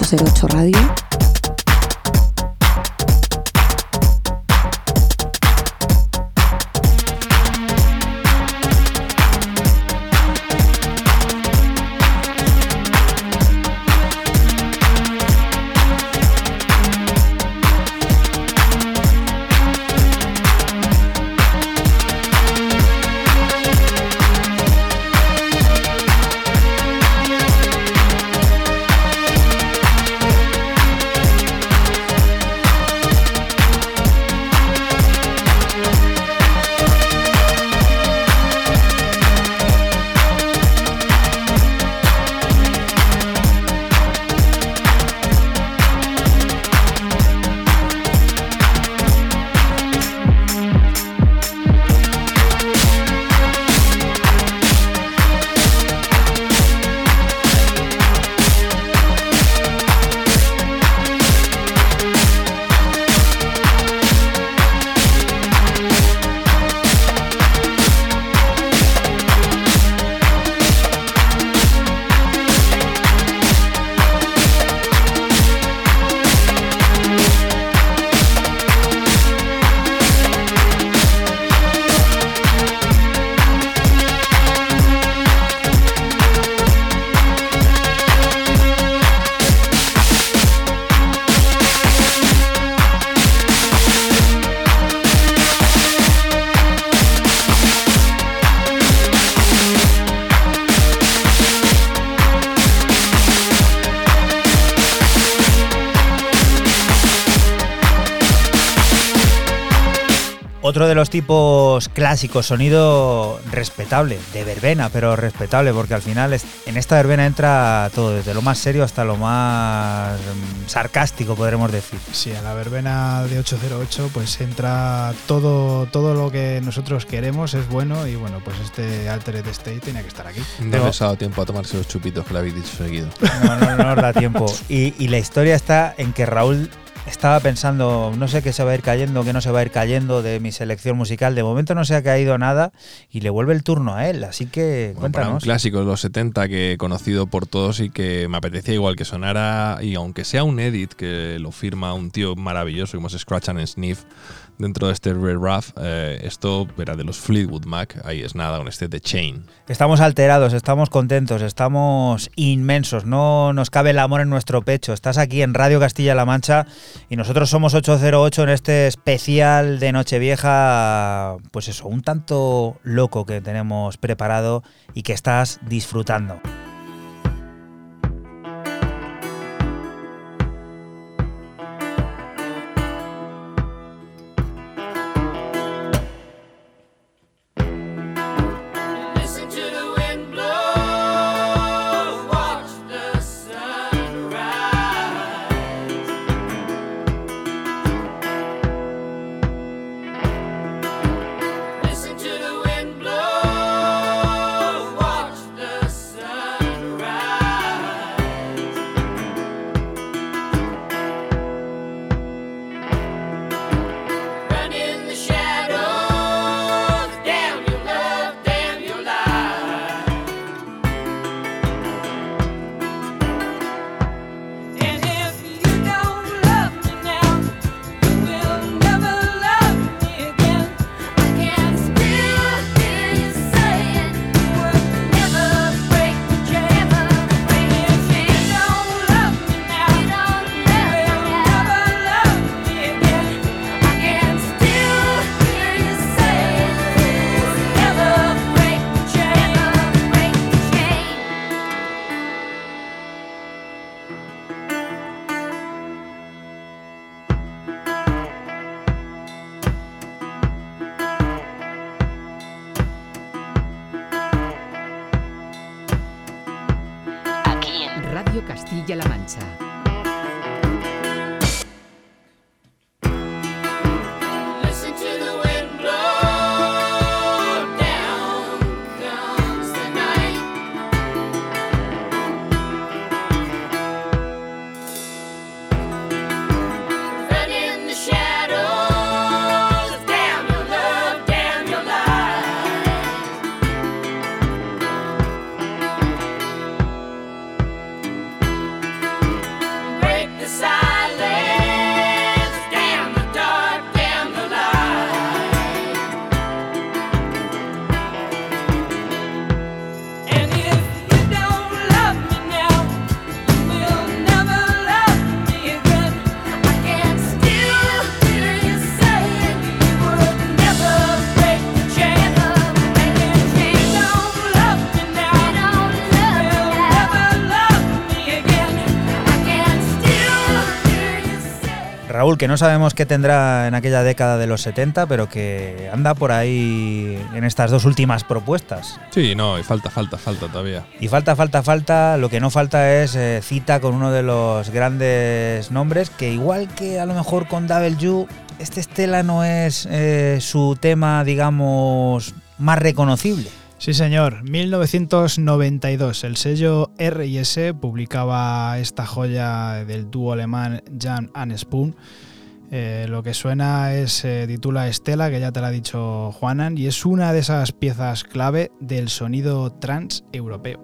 808 Radio. Tipos clásicos, sonido respetable, de verbena, pero respetable, porque al final es- en esta verbena entra todo, desde lo más serio hasta lo más mm, sarcástico, podremos decir. Sí, a la verbena de 808 pues entra todo, todo lo que nosotros queremos, es bueno y bueno, pues este Altered State tiene que estar aquí. No les ha dado tiempo a tomarse los chupitos que le habéis dicho seguido. No, no, no nos da tiempo. Y, y la historia está en que Raúl estaba pensando, no sé qué se va a ir cayendo, qué no se va a ir cayendo de mi selección musical. De momento no se ha caído nada y le vuelve el turno a él, así que Bueno, para un cuéntanos. clásico de los 70 que he conocido por todos y que me apetecía igual que sonara, y aunque sea un edit que lo firma un tío maravilloso como es Scratch and Sniff dentro de este Red Rough, eh, esto era de los Fleetwood Mac, ahí es nada, con este The Chain. Estamos alterados, estamos contentos, estamos inmensos, no nos cabe el amor en nuestro pecho. Estás aquí en Radio Castilla-La Mancha y nosotros somos 808 en este especial de Nochevieja, pues eso, un tanto loco que tenemos preparado y que estás disfrutando. Raúl, que no sabemos qué tendrá en aquella década de los 70, pero que anda por ahí en estas dos últimas propuestas. Sí, no, y falta, falta, falta todavía. Y falta, falta, falta, lo que no falta es eh, cita con uno de los grandes nombres, que igual que a lo mejor con W, este Estela no es eh, su tema, digamos, más reconocible. Sí, señor. 1992, el sello R&S publicaba esta joya del dúo alemán Jan and Spoon. Eh, lo que suena es eh, titula Estela, que ya te lo ha dicho Juanan, y es una de esas piezas clave del sonido trans europeo.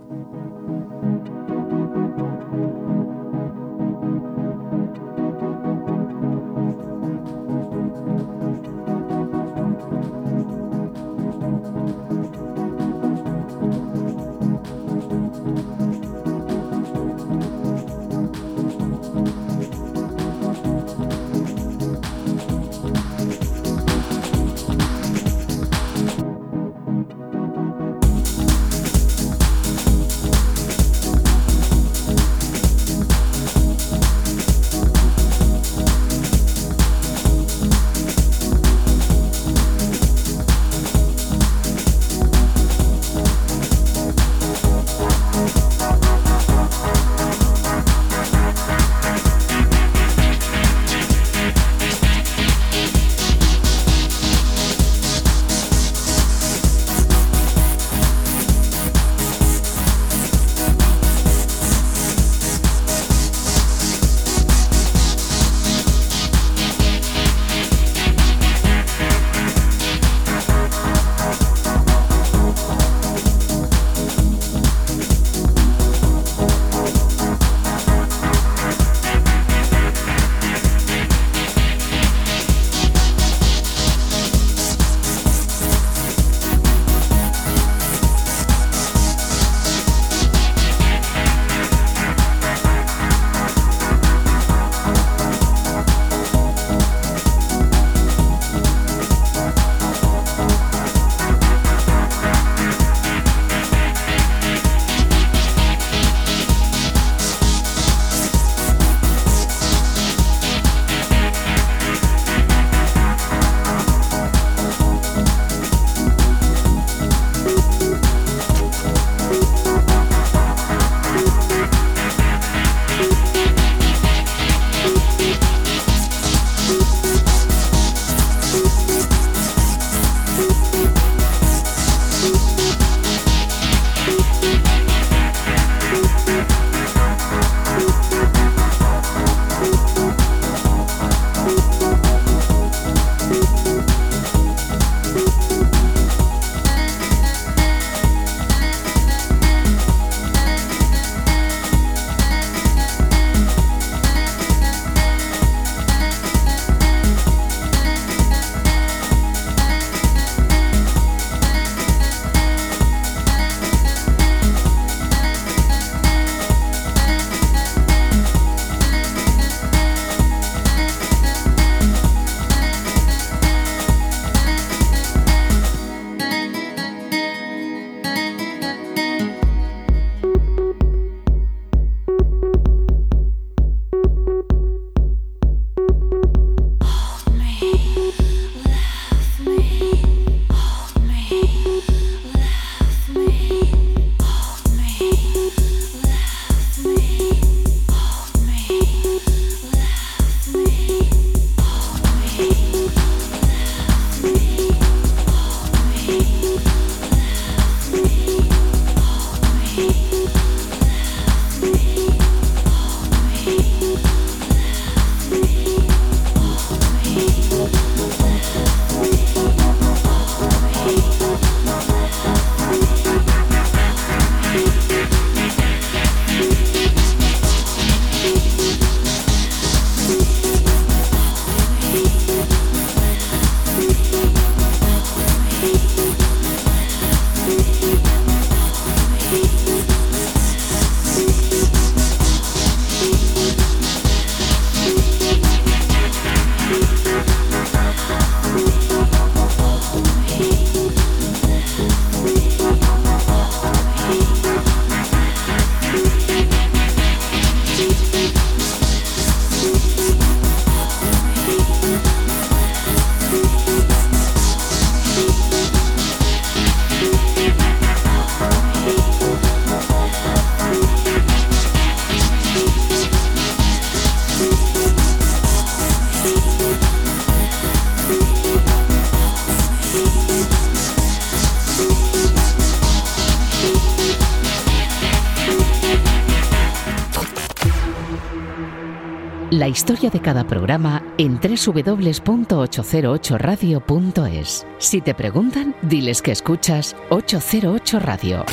Historia de cada programa en www.808radio.es. Si te preguntan, diles que escuchas 808 Radio.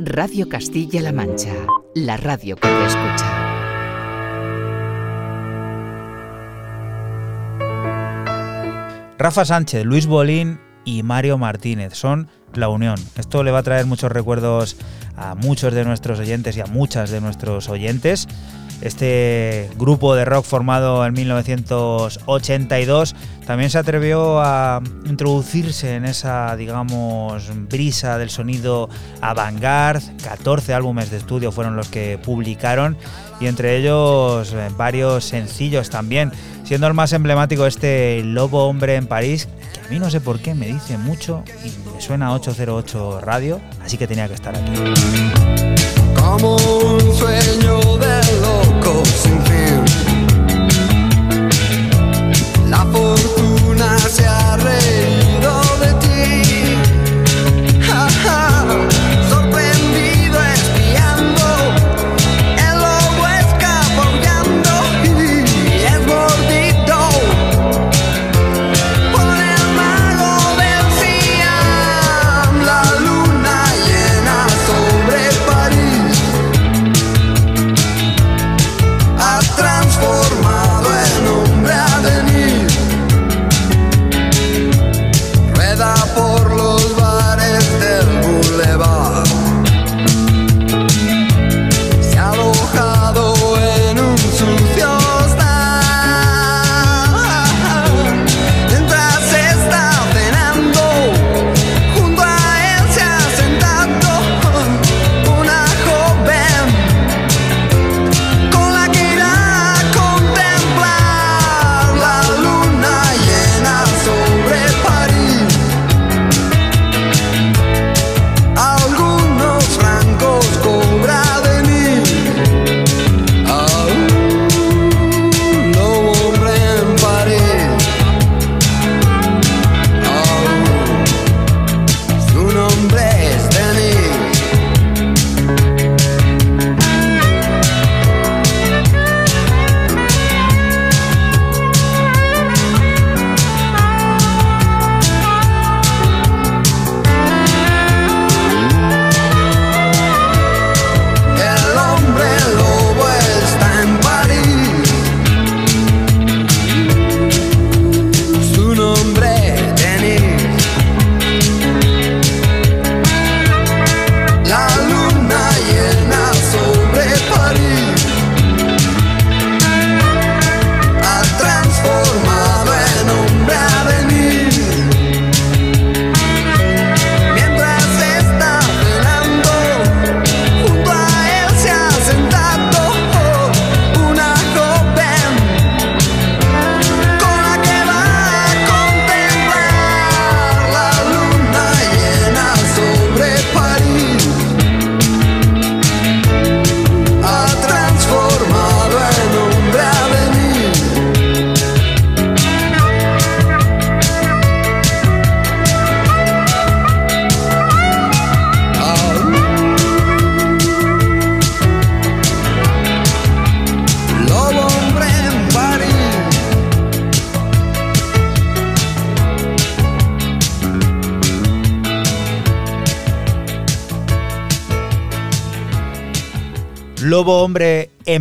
Radio Castilla-La Mancha, la radio que te escucha. Rafa Sánchez, Luis Bolín y Mario Martínez son la unión. Esto le va a traer muchos recuerdos a muchos de nuestros oyentes y a muchas de nuestros oyentes. Este grupo de rock formado en 1982 también se atrevió a introducirse en esa, digamos, brisa del sonido avant-garde. 14 álbumes de estudio fueron los que publicaron y entre ellos eh, varios sencillos también, siendo el más emblemático este Lobo Hombre en París, que a mí no sé por qué me dice mucho y me suena 808 radio, así que tenía que estar aquí. Como un sueño de loco sin fin. La fortuna se reído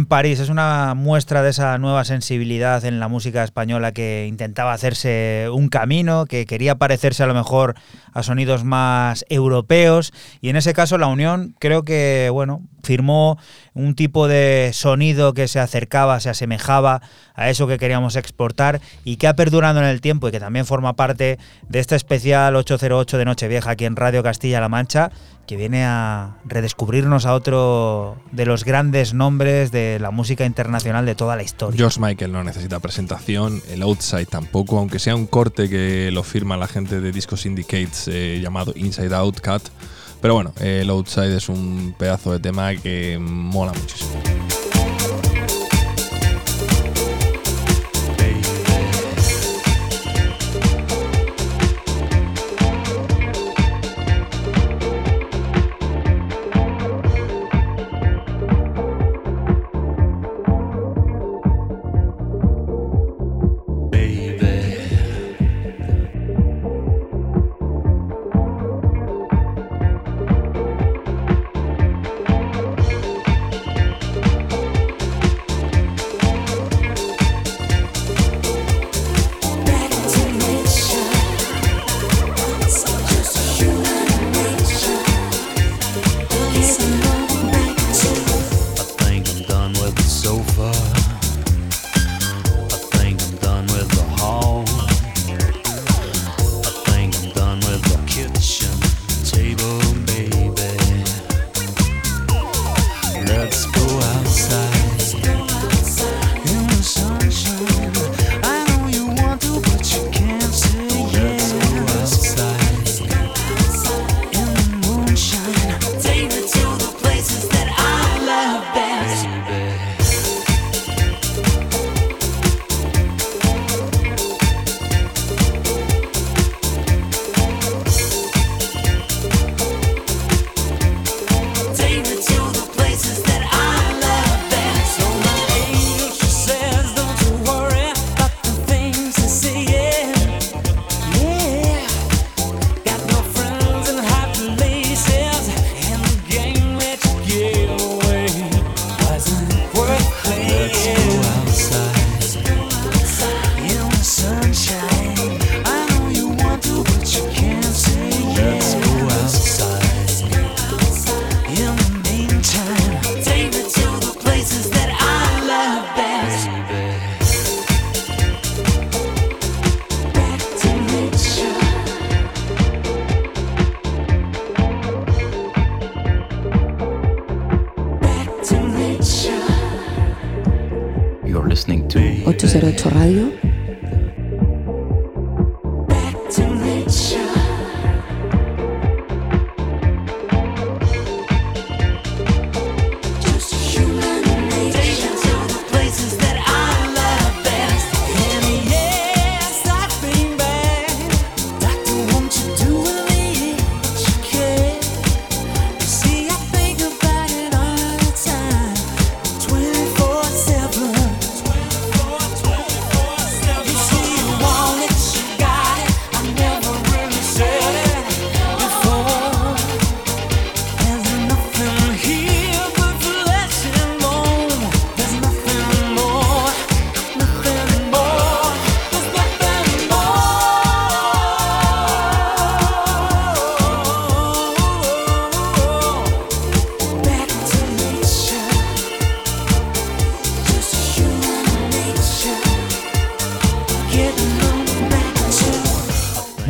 París es una muestra de esa nueva sensibilidad en la música española que intentaba hacerse un camino, que quería parecerse a lo mejor a sonidos más europeos. Y en ese caso la Unión creo que bueno, firmó un tipo de sonido que se acercaba, se asemejaba a eso que queríamos exportar y que ha perdurado en el tiempo y que también forma parte de este especial 808 de Nochevieja aquí en Radio Castilla-La Mancha que viene a redescubrirnos a otro de los grandes nombres de la música internacional de toda la historia. George Michael no necesita presentación, el Outside tampoco, aunque sea un corte que lo firma la gente de Disco Syndicates eh, llamado Inside Out Cut. Pero bueno, eh, el Outside es un pedazo de tema que mola muchísimo.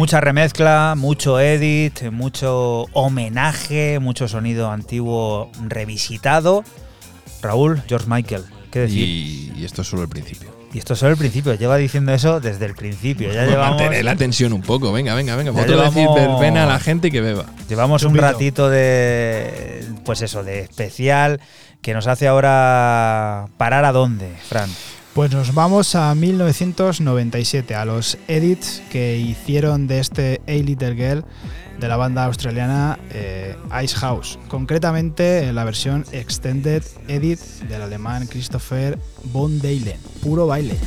Mucha remezcla, mucho edit, mucho homenaje, mucho sonido antiguo revisitado. Raúl, George Michael, ¿qué decir? Y, y esto es solo el principio. Y esto es solo el principio, lleva diciendo eso desde el principio. Ya llevamos, Mantener la tensión un poco. Venga, venga, venga. Vosotros decir llevamos- verbena a la gente y que beba. llevamos un ratito de, pues eso, de especial que nos hace ahora parar a dónde, Fran. Pues nos vamos a 1997, a los edits que hicieron de este A Little Girl de la banda australiana eh, Ice House. Concretamente en la versión Extended Edit del alemán Christopher von Deilen. Puro baile.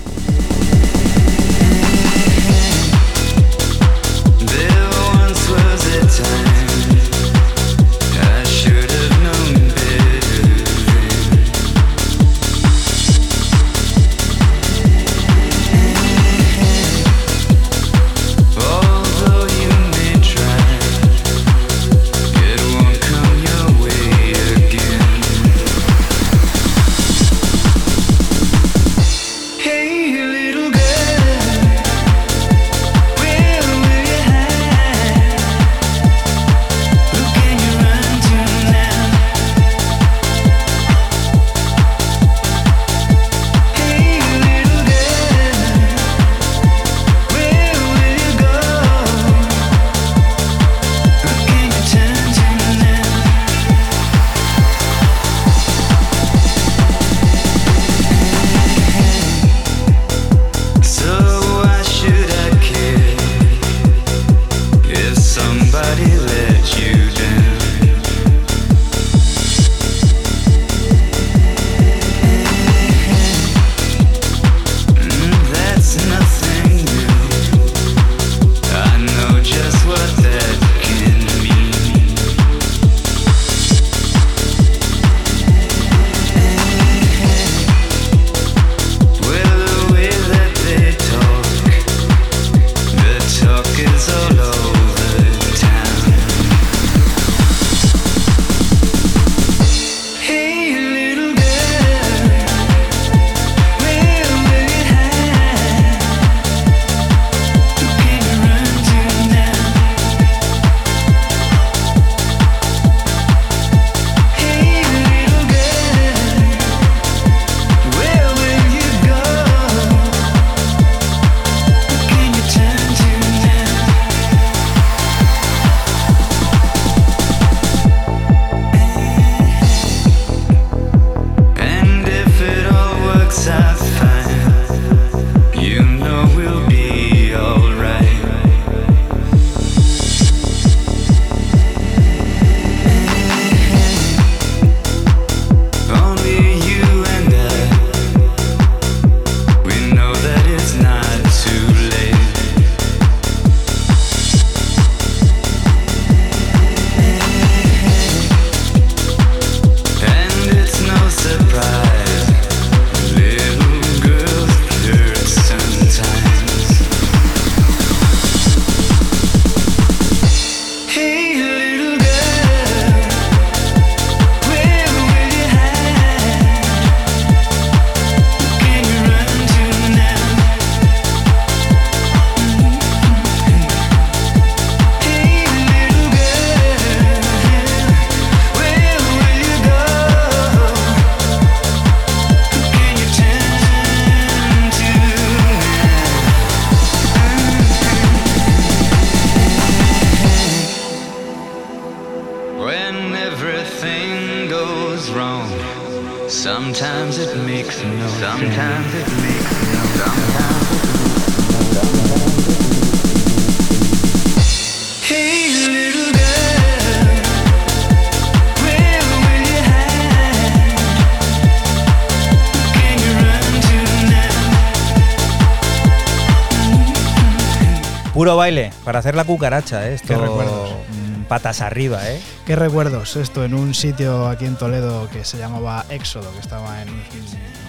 Para hacer la cucaracha, ¿eh? Qué Esto, recuerdos. mm, patas arriba, ¿eh? Qué recuerdos esto en un sitio aquí en Toledo que se llamaba Éxodo, que estaba en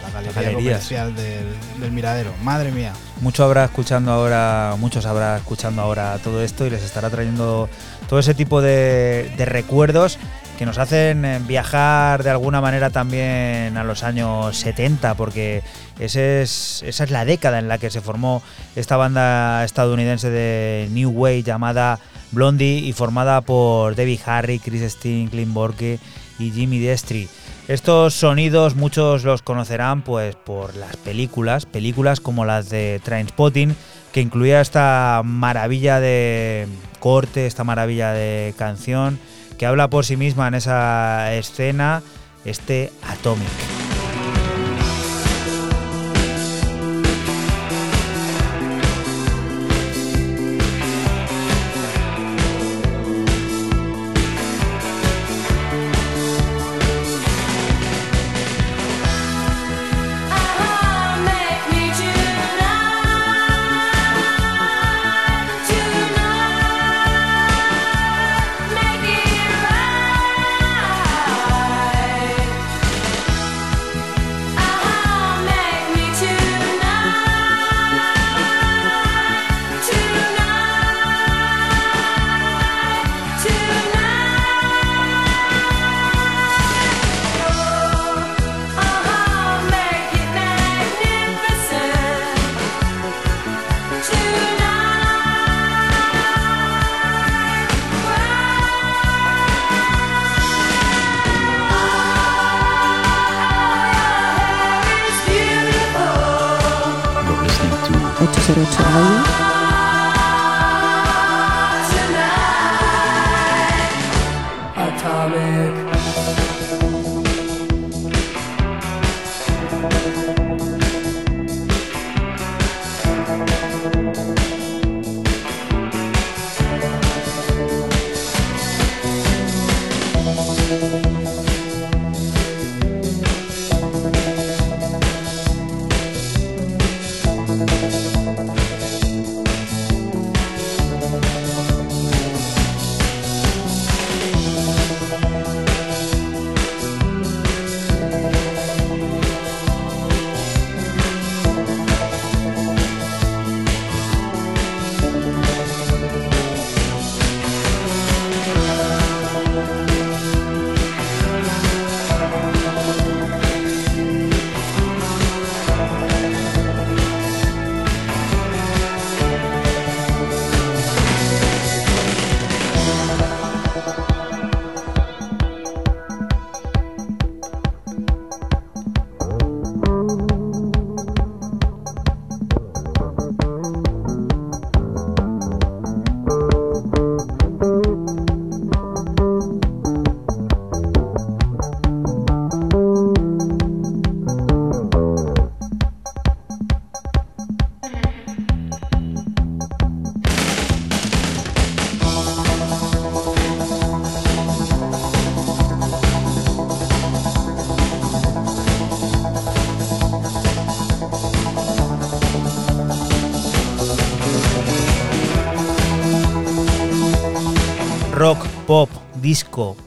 la galería Galerías. comercial del, del Miradero. Madre mía. Mucho habrá escuchando ahora, muchos habrá escuchando ahora todo esto y les estará trayendo todo ese tipo de, de recuerdos que nos hacen eh, viajar de alguna manera también a los años 70, porque esa es la década en la que se formó esta banda estadounidense de New Wave llamada Blondie y formada por Debbie Harry, Chris Steen, Clint Borke y Jimmy Destri. Estos sonidos muchos los conocerán pues por las películas, películas como las de Trainspotting, que incluía esta maravilla de corte, esta maravilla de canción, que habla por sí misma en esa escena, este Atomic.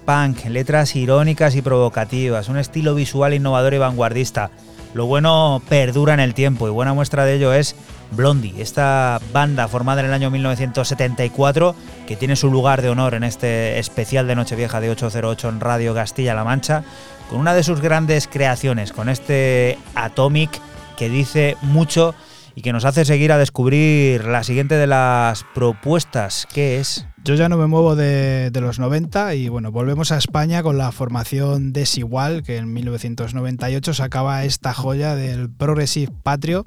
Punk, letras irónicas y provocativas, un estilo visual innovador y vanguardista. Lo bueno perdura en el tiempo y buena muestra de ello es Blondie, esta banda formada en el año 1974 que tiene su lugar de honor en este especial de Nochevieja de 808 en Radio Castilla-La Mancha, con una de sus grandes creaciones, con este Atomic que dice mucho y que nos hace seguir a descubrir la siguiente de las propuestas, que es... Yo ya no me muevo de, los 90 y bueno, volvemos a España con la formación Desigual, que en 1998 sacaba esta joya del Progressive Patrio,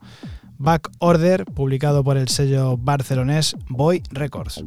Back Order, publicado por el sello barcelonés Boy Records.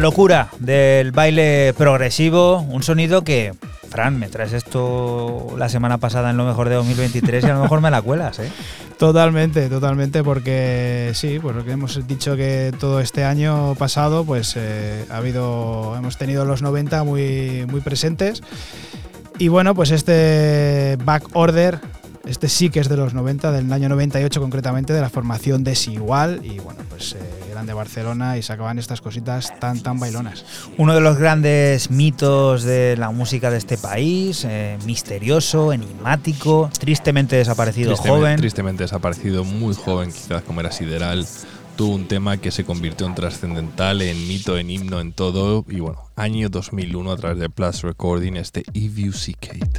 Locura del baile progresivo, un sonido que, Fran, me traes esto la semana pasada en lo mejor de 2023 y a lo mejor me la cuelas, ¿eh? Totalmente, totalmente, porque sí, pues lo que hemos dicho que todo este año pasado, pues eh, ha habido, hemos tenido los 90 muy, muy presentes. Y bueno, pues este back order, este sí que es de los 90, del año 98 concretamente, de la formación Desigual. Y Barcelona y sacaban estas cositas tan, tan bailonas. Uno de los grandes mitos de la música de este país, eh, misterioso, enigmático, tristemente desaparecido Tristemente- joven. Tristemente desaparecido, muy joven, quizás como era Sideral. Tuvo un tema que se convirtió en trascendental, en mito, en himno, en todo. Y bueno, año 2001 a través de Plus Recording, este If You See Kate.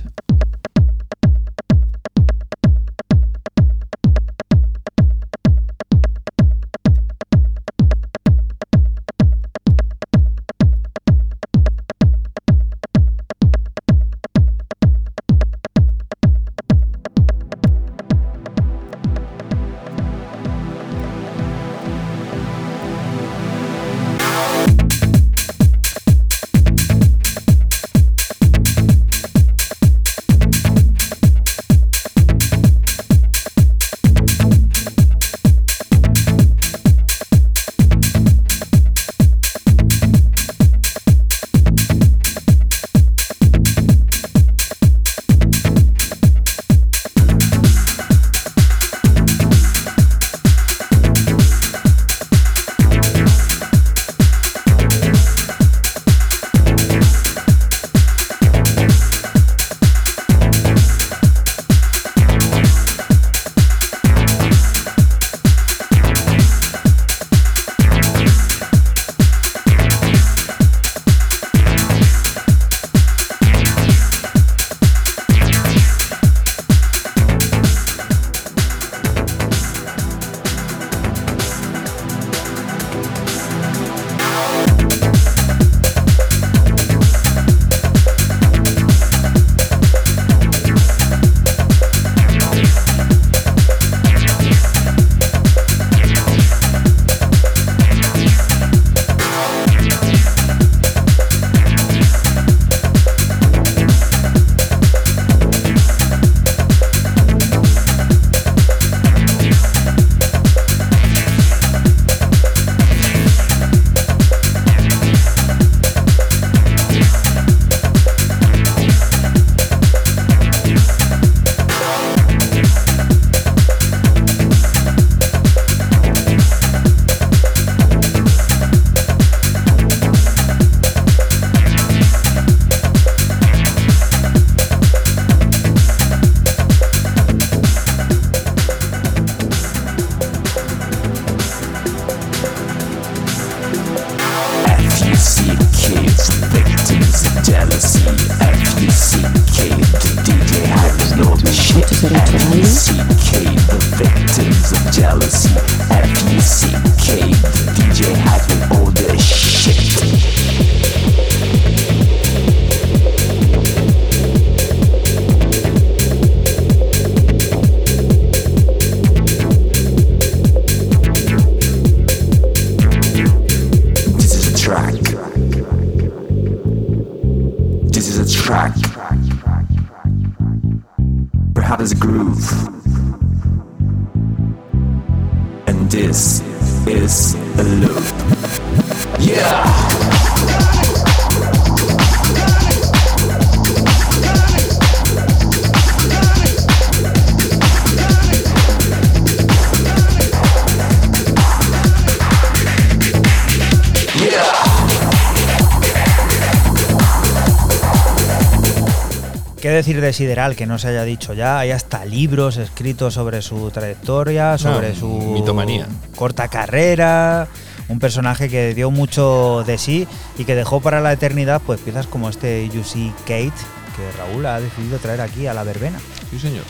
¿Qué decir de Sideral que no se haya dicho ya? Hay hasta libros escritos sobre su trayectoria, sobre No, su mitomanía. corta carrera, un personaje que dio mucho de sí y que dejó para la eternidad pues piezas como este You See Kate que Raúl ha decidido traer aquí a la verbena. Sí, señor.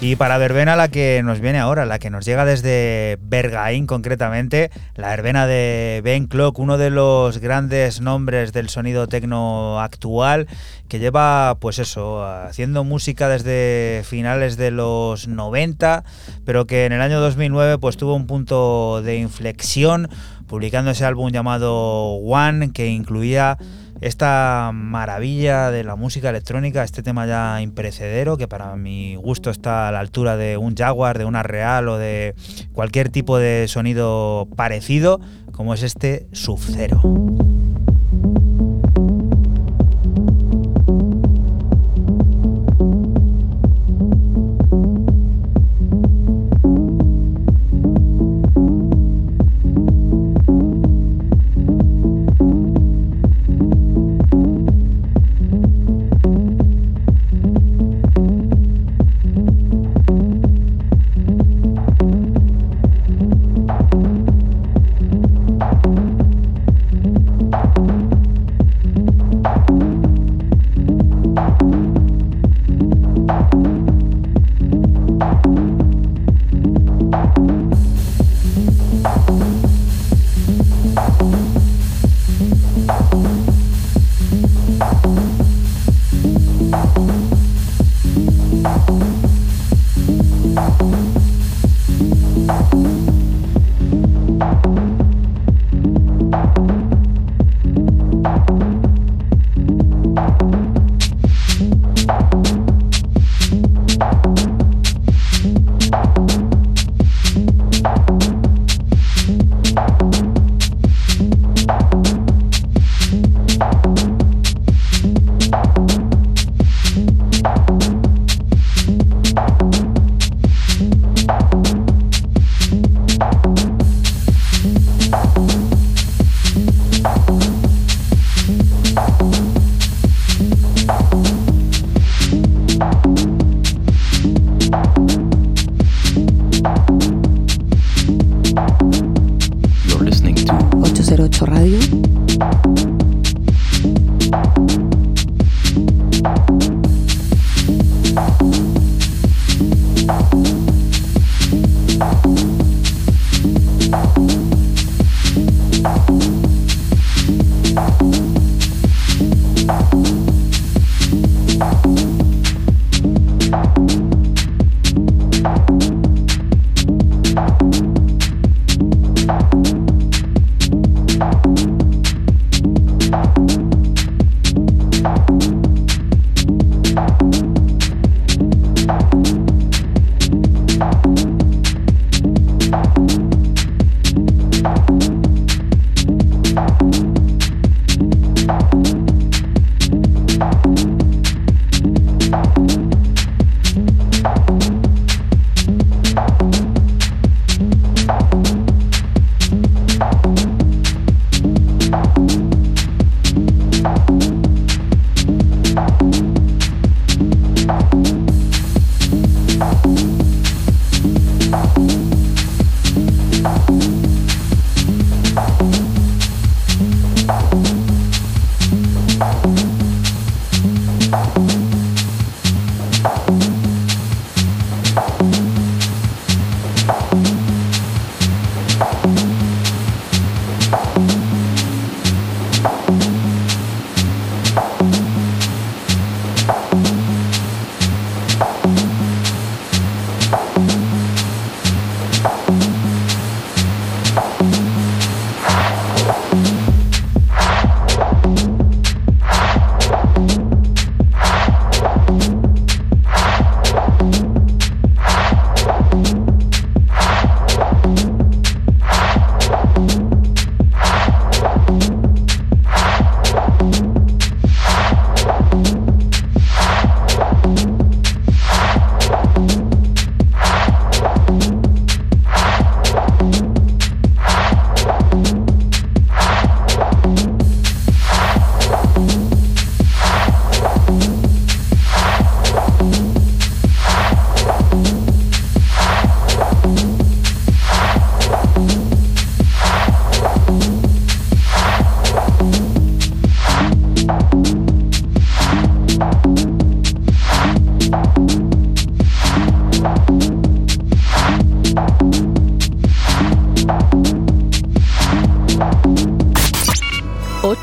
Y para verbena la que nos viene ahora, la que nos llega desde Bergaín concretamente, la verbena de Ben Clock, uno de los grandes nombres del sonido tecno actual, que lleva pues eso, haciendo música desde finales de los 90, pero que en el año 2009 pues tuvo un punto de inflexión publicando ese álbum llamado One que incluía esta maravilla de la música electrónica, este tema ya imperecedero, que para mi gusto está a la altura de un Jaguar, de una Real o de cualquier tipo de sonido parecido, como es este Sub-Zero.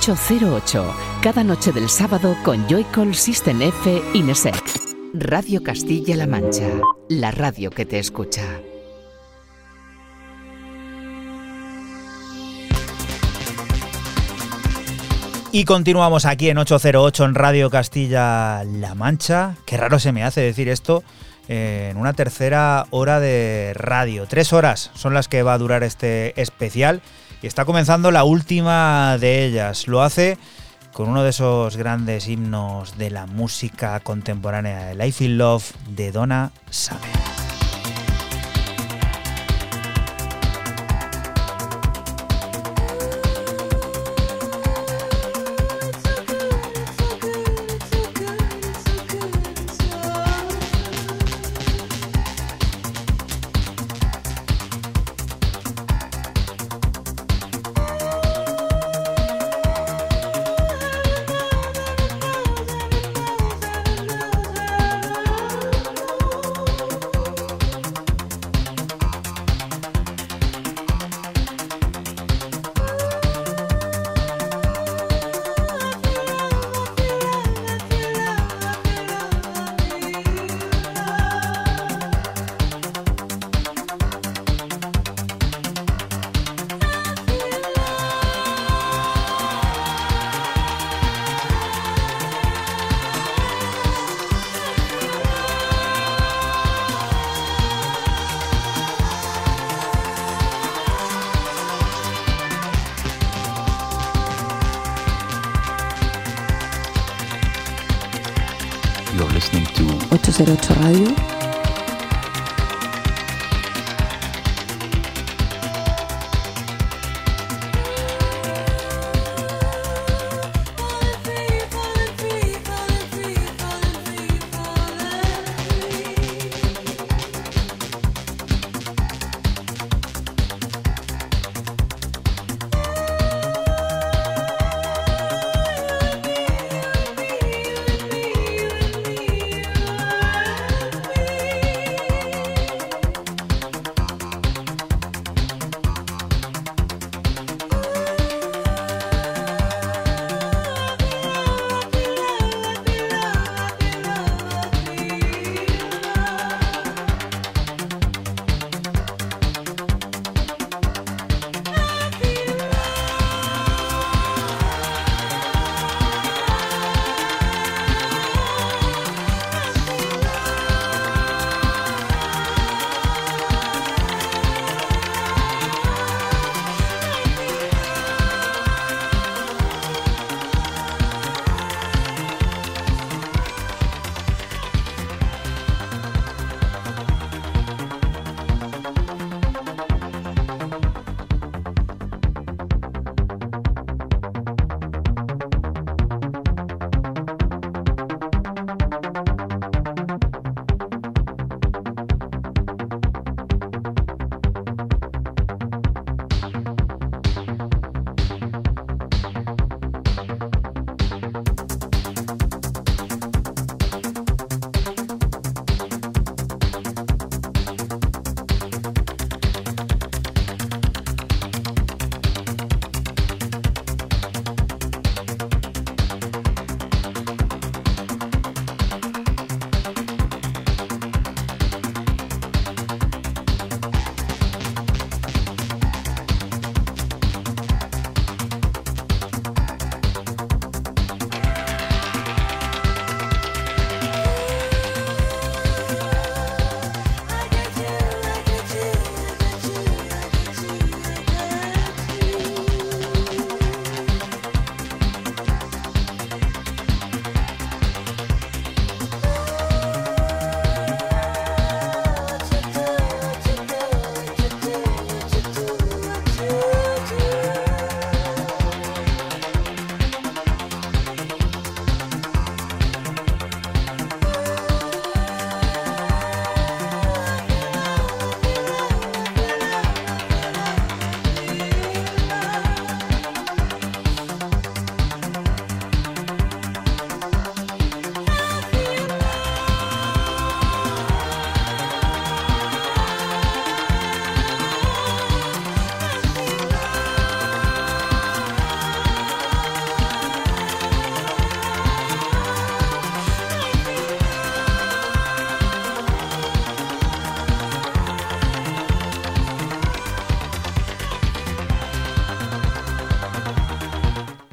808, cada noche del sábado con Joycall System F Inesec. Radio Castilla-La Mancha, la radio que te escucha. Y continuamos aquí en 808 en Radio Castilla-La Mancha. Qué raro se me hace decir esto eh, en una tercera hora de radio. Tres horas son las que va a durar este especial y está comenzando la última de ellas. Lo hace con uno de esos grandes himnos de la música contemporánea, el I Feel Love de Donna Summer.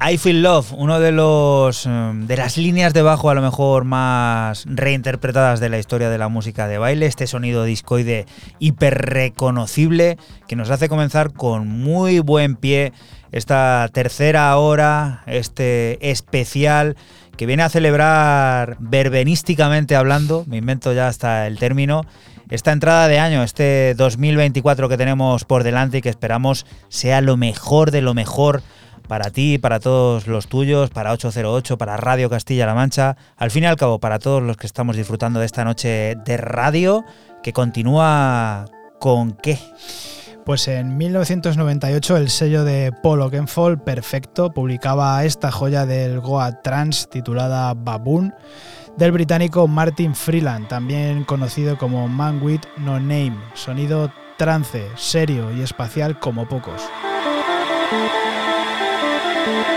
I Feel Love, uno de los eh, de las líneas de bajo a lo mejor más reinterpretadas de la historia de la música de baile, este sonido discoide hiper reconocible que nos hace comenzar con muy buen pie esta tercera hora, este especial que viene a celebrar verbenísticamente hablando, me invento ya hasta el término, esta entrada de año, este 2024 que tenemos por delante y que esperamos sea lo mejor de lo mejor para ti, para todos los tuyos, para 808, para Radio Castilla-La Mancha, al fin y al cabo para todos los que estamos disfrutando de esta noche de radio que continúa con qué. Pues en 1998 el sello de Paul Oakenfold, Perfecto, publicaba esta joya del Goa Trance titulada Baboon del británico Martin Freeland, también conocido como Man with No Name, sonido trance, serio y espacial como pocos. Thank you.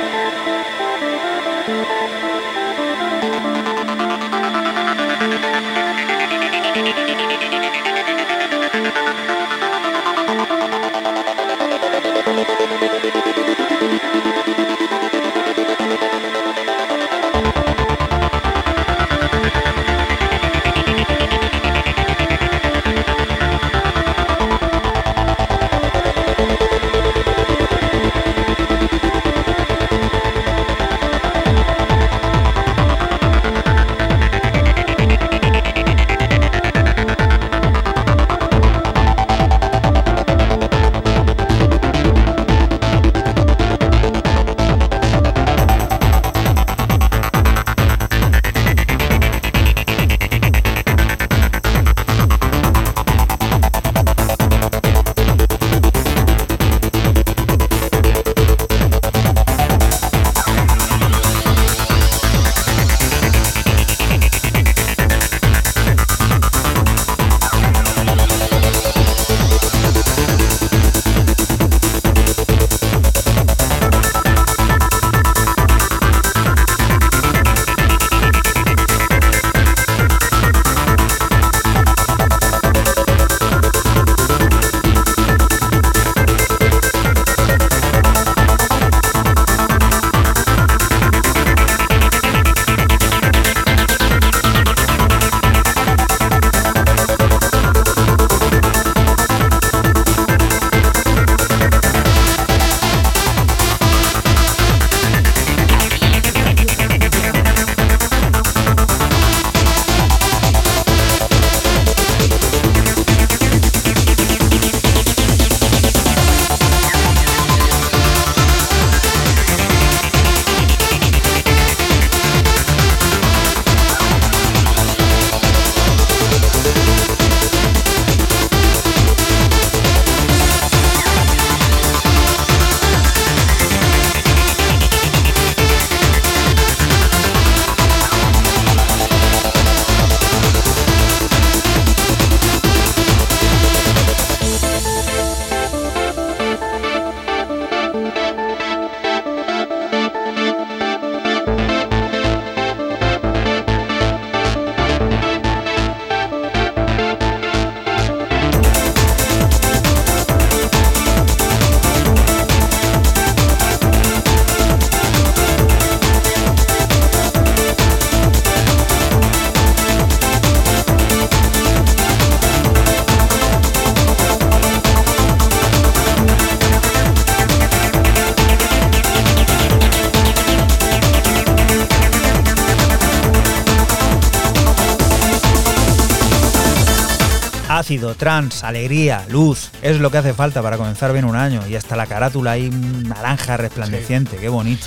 Ácido, trans, alegría, luz. Es lo que hace falta para comenzar bien un año. Y hasta la carátula ahí naranja resplandeciente. Qué bonito.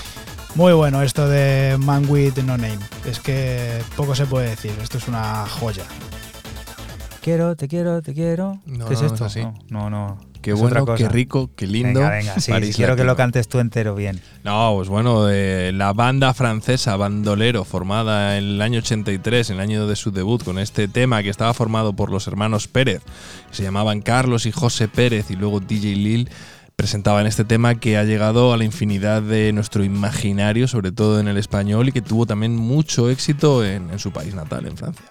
Muy bueno esto de Man with No Name. Es que poco se puede decir. Esto es una joya. Quiero, te quiero, te quiero. No, ¿Qué es no, esto? es así. No, no. no. Qué Es bueno, qué rico, qué lindo. Venga, venga, sí, París sí, quiero que lo cantes tú entero bien. No, pues bueno, la banda francesa Bandolero, formada en el año 83, en el año de su debut, con este tema que estaba formado por los hermanos Pérez, que se llamaban Carlos y José Pérez, y luego DJ Lil, presentaban este tema que ha llegado a la infinidad de nuestro imaginario, sobre todo en el español, y que tuvo también mucho éxito en, en su país natal, en Francia.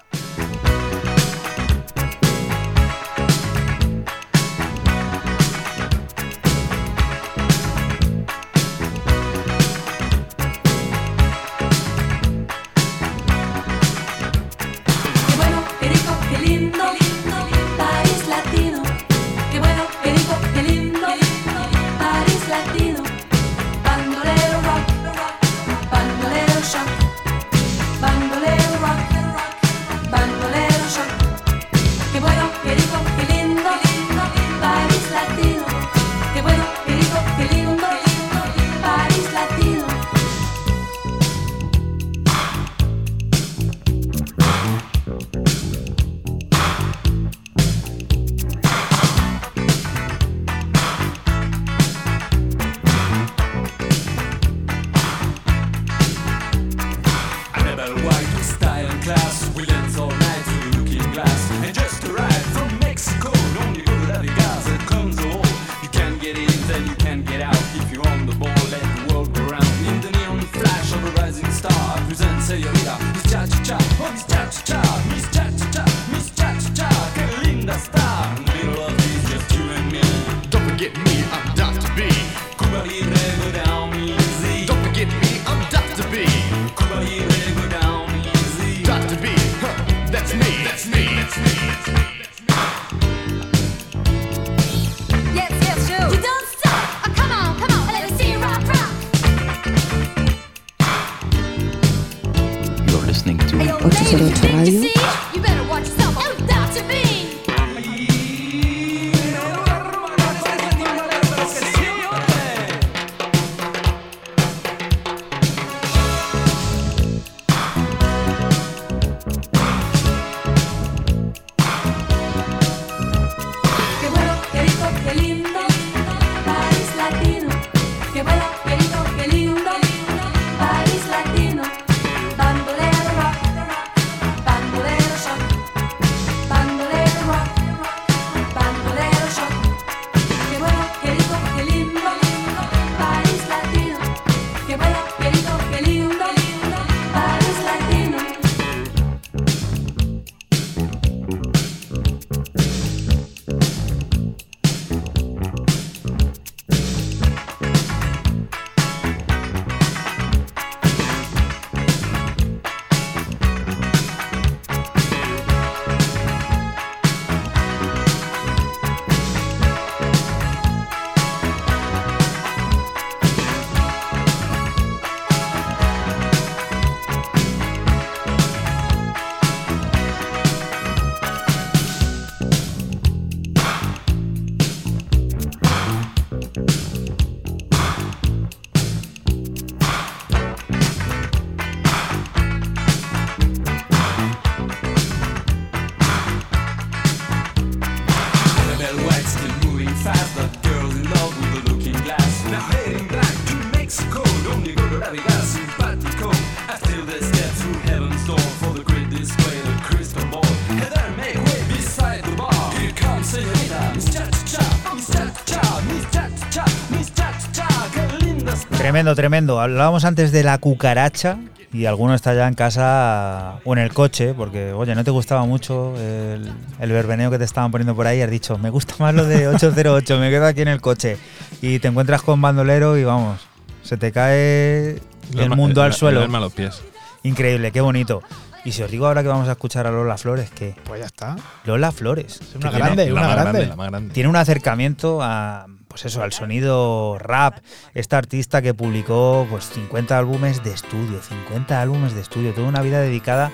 Tremendo, tremendo. Hablábamos antes de la cucaracha y alguno está ya en casa o en el coche, porque, oye, no te gustaba mucho el, el verbeneo que te estaban poniendo por ahí. Has dicho, me gusta más lo de 808, me quedo aquí en el coche. Y te encuentras con bandolero y vamos, se te cae el mundo al el- suelo. el alma a los pies. Increíble, qué bonito. Y si os digo ahora que vamos a escuchar a Lola Flores, ¿qué? Pues ya está. Lola Flores. Es una que tiene- grande, La una más grande. la más grande. tiene un acercamiento a pues eso, al sonido rap. Esta artista que publicó pues 50 álbumes de estudio, 50 álbumes de estudio, toda una vida dedicada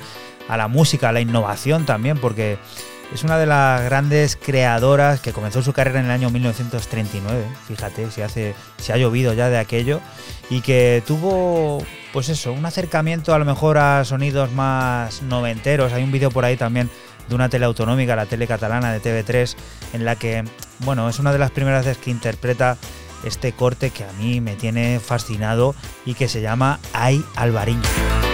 a la música, a la innovación también, porque es una de las grandes creadoras que comenzó su carrera en el año 1939, fíjate, si hace si ha llovido ya de aquello y que tuvo pues eso, un acercamiento a lo mejor a sonidos más noventeros. Hay un vídeo por ahí también de una tele autonómica, la tele catalana de TV3, en la que, bueno, es una de las primeras veces que interpreta este corte que a mí me tiene fascinado y que se llama Ay Alvariño.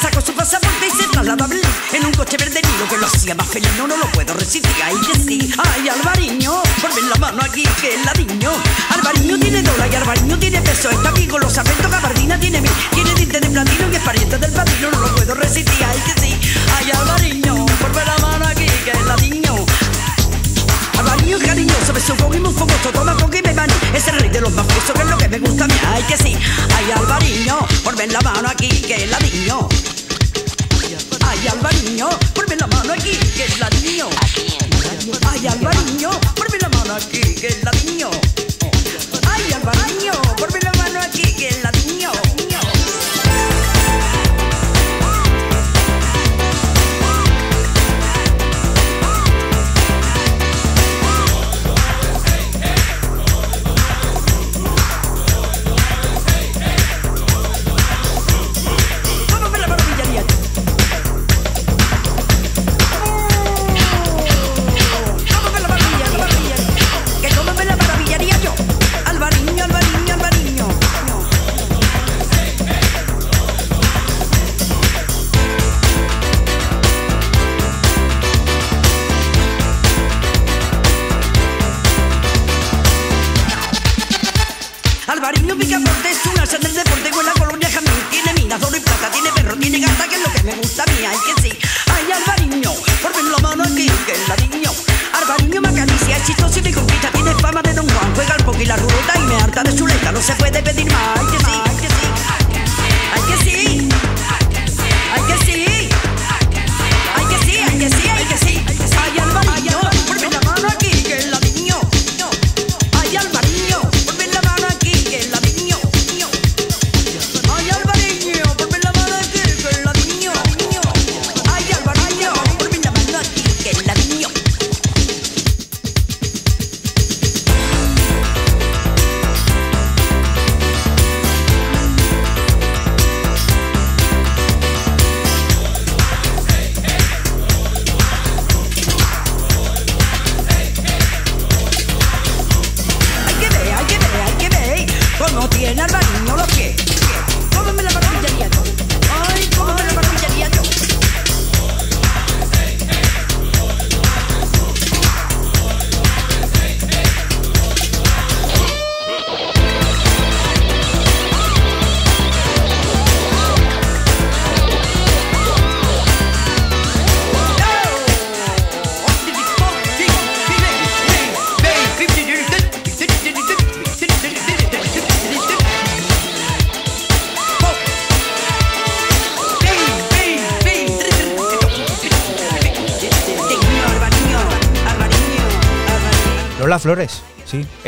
Sacó su pasaporte y se trasladó a Berlín en un coche verde Nilo que lo hacía más feliz. No, lo puedo resistir. Ay, que sí. Ay, Alvariño, ponme la mano aquí, que es ladriño. Alvariño tiene dólar y Alvariño tiene peso. Está aquí con los afectos gabardina tiene mil. Tiene dientes de platino y es pariente del padrino. No lo puedo resistir. Ay, que sí. Ay, Alvariño, ponme la mano aquí, que es ladriño. Es cariñoso, beso con y muy fogoso, toma con y me van. Es el rey de los mafiosos, que es lo que me gusta a mí. Ay, que sí. Ay, Alvariño, ponme la mano aquí, que es ladriño. Ay, Alvariño, ponme la mano aquí, que es ladriño. Ay, Alvariño, ponme la mano aquí, que es ladriño. Ay, Alvariño, ponme la mano aquí, que es ladriño. ¿Cómo No se puede pedir más.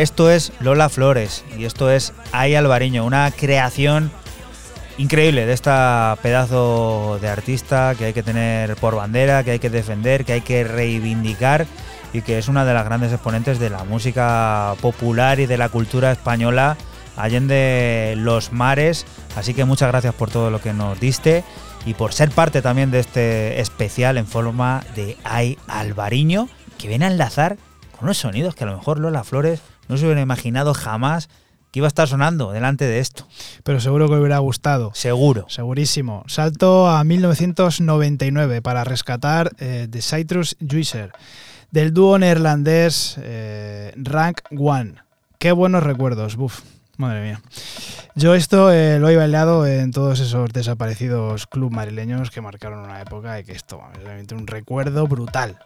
Esto es Lola Flores y esto es Ay Alvariño, una creación increíble de esta pedazo de artista que hay que tener por bandera, que hay que defender, que hay que reivindicar y que es una de las grandes exponentes de la música popular y de la cultura española allende los mares. Así que muchas gracias por todo lo que nos diste y por ser parte también de este especial en forma de Ay Alvariño, que viene a enlazar con unos sonidos que a lo mejor Lola Flores no se hubiera imaginado jamás que iba a estar sonando delante de esto. Pero seguro que hubiera gustado. Seguro. Segurísimo. Salto a 1999 para rescatar eh, The Citrus Juicer del dúo neerlandés eh, Rank One. Qué buenos recuerdos, buf, madre mía. Yo esto eh, lo he bailado en todos esos desaparecidos club madrileños que marcaron una época y que esto es realmente un recuerdo brutal.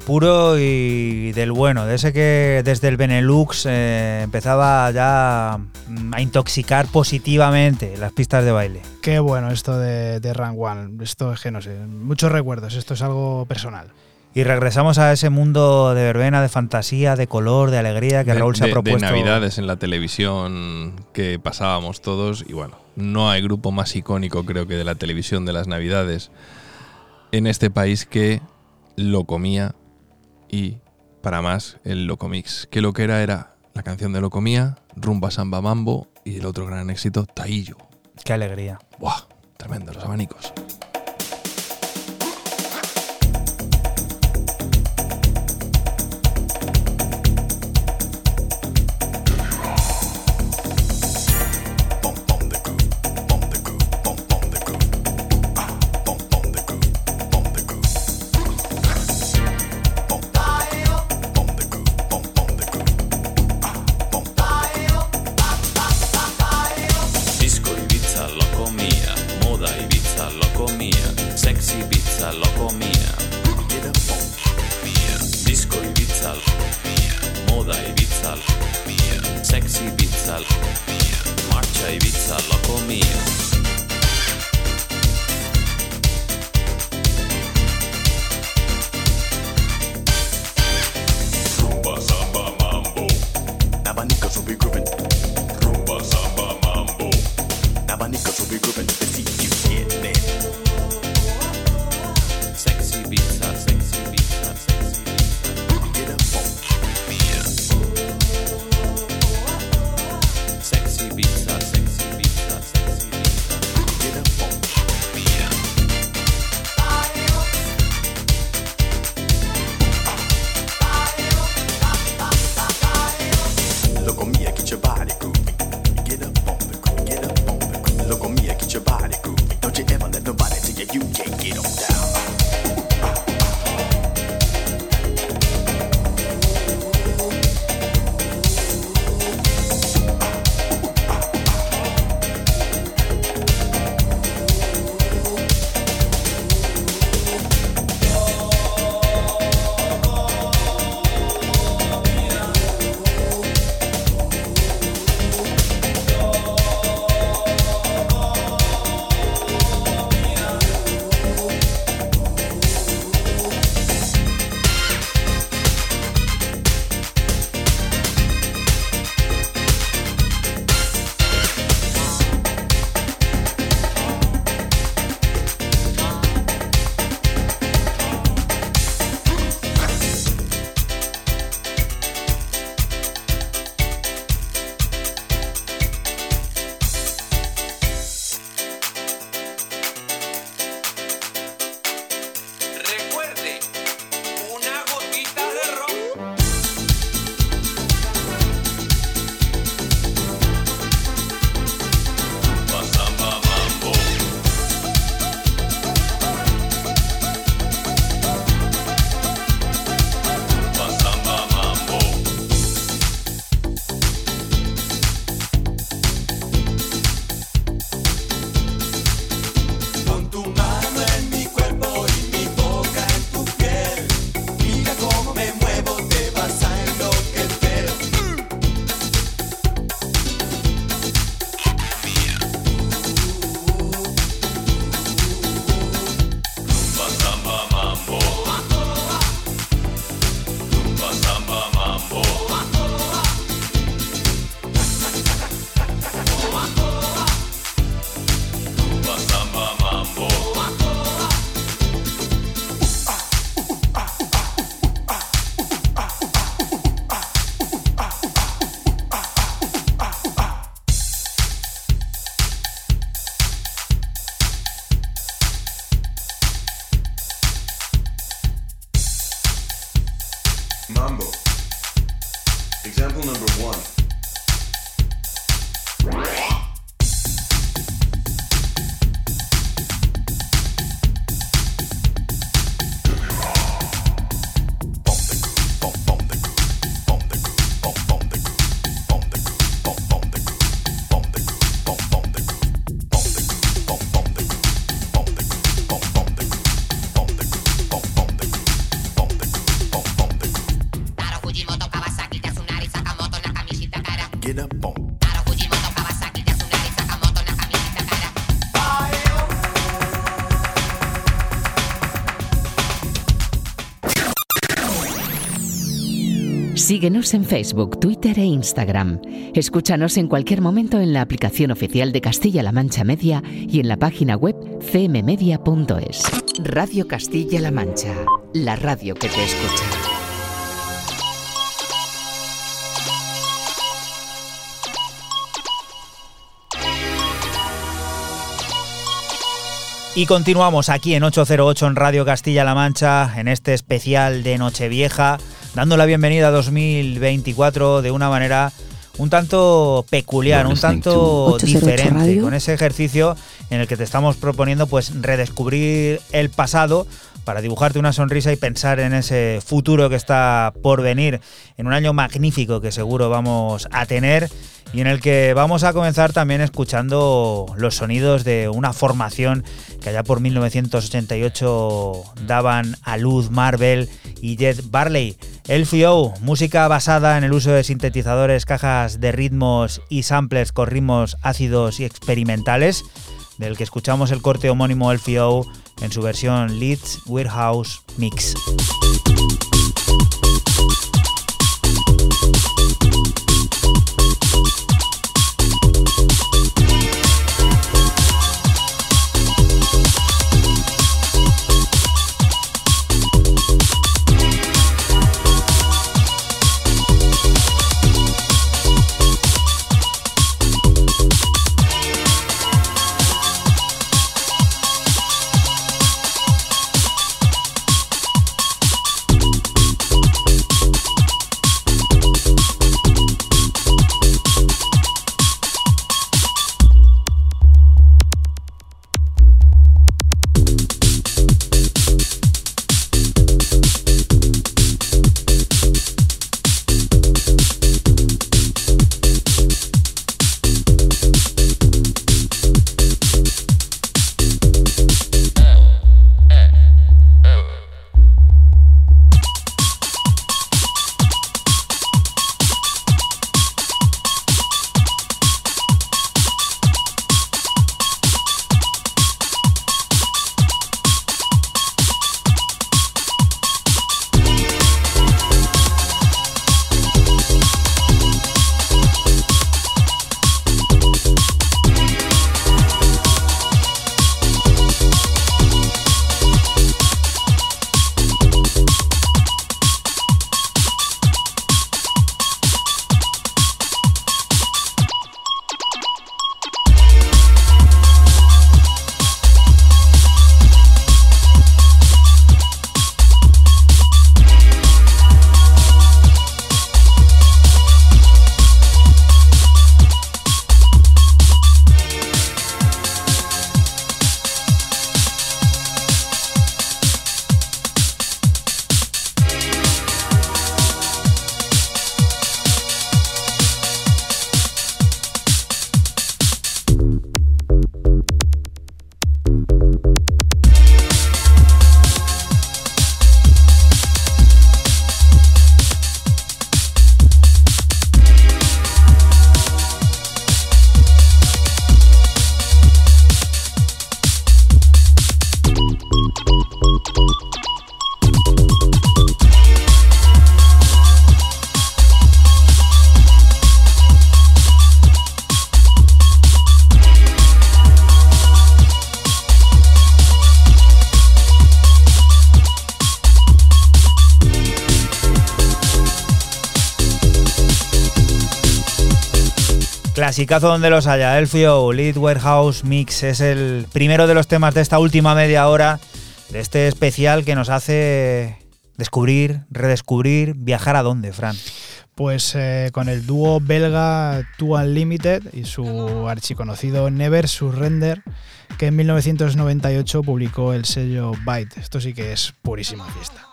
Puro y del bueno, de ese que desde el Benelux eh, empezaba ya mm, a intoxicar positivamente las pistas de baile. Qué bueno esto de, de Run One. Esto es que no sé, muchos recuerdos. Esto es algo personal. Y regresamos a ese mundo de verbena, de fantasía, de color, de alegría que de, Raúl se de- ha propuesto. De navidades en la televisión que pasábamos todos y bueno, no hay grupo más icónico creo que de la televisión de las navidades en este país que lo comía y para más el Locomix. Que lo que era era la canción de Locomía, Rumba Samba Mambo y el otro gran éxito, Taillo. Qué alegría. Buah, Síguenos en Facebook, Twitter e Instagram. Escúchanos en cualquier momento en la aplicación oficial de Castilla-La Mancha Media y en la página web cmmedia.es. Radio Castilla-La Mancha, la radio que te escucha. Y continuamos aquí en 808 en Radio Castilla-La Mancha, en este especial de Nochevieja, dando la bienvenida a 2024 de una manera un tanto peculiar, un tanto 808 diferente, Radio. con ese ejercicio en el que te estamos proponiendo pues redescubrir el pasado para dibujarte una sonrisa y pensar en ese futuro que está por venir, en un año magnífico que seguro vamos a tener y en el que vamos a comenzar también escuchando los sonidos de una formación que allá por 1988 daban a luz Marvel y Jet Barley. LFO, música basada en el uso de sintetizadores, cajas de ritmos y samplers con ritmos ácidos y experimentales, del que escuchamos el corte homónimo LFO en su versión Leeds Warehouse Mix. Clasicazo donde los haya. Elfio, Lead Warehouse Mix es el primero de los temas de esta última media hora de este especial que nos hace descubrir, redescubrir, viajar a dónde, Fran. Pues eh, con el dúo belga Two Unlimited y su archiconocido Never Surrender, que en 1998 publicó el sello Byte. Esto sí que es purísima fiesta.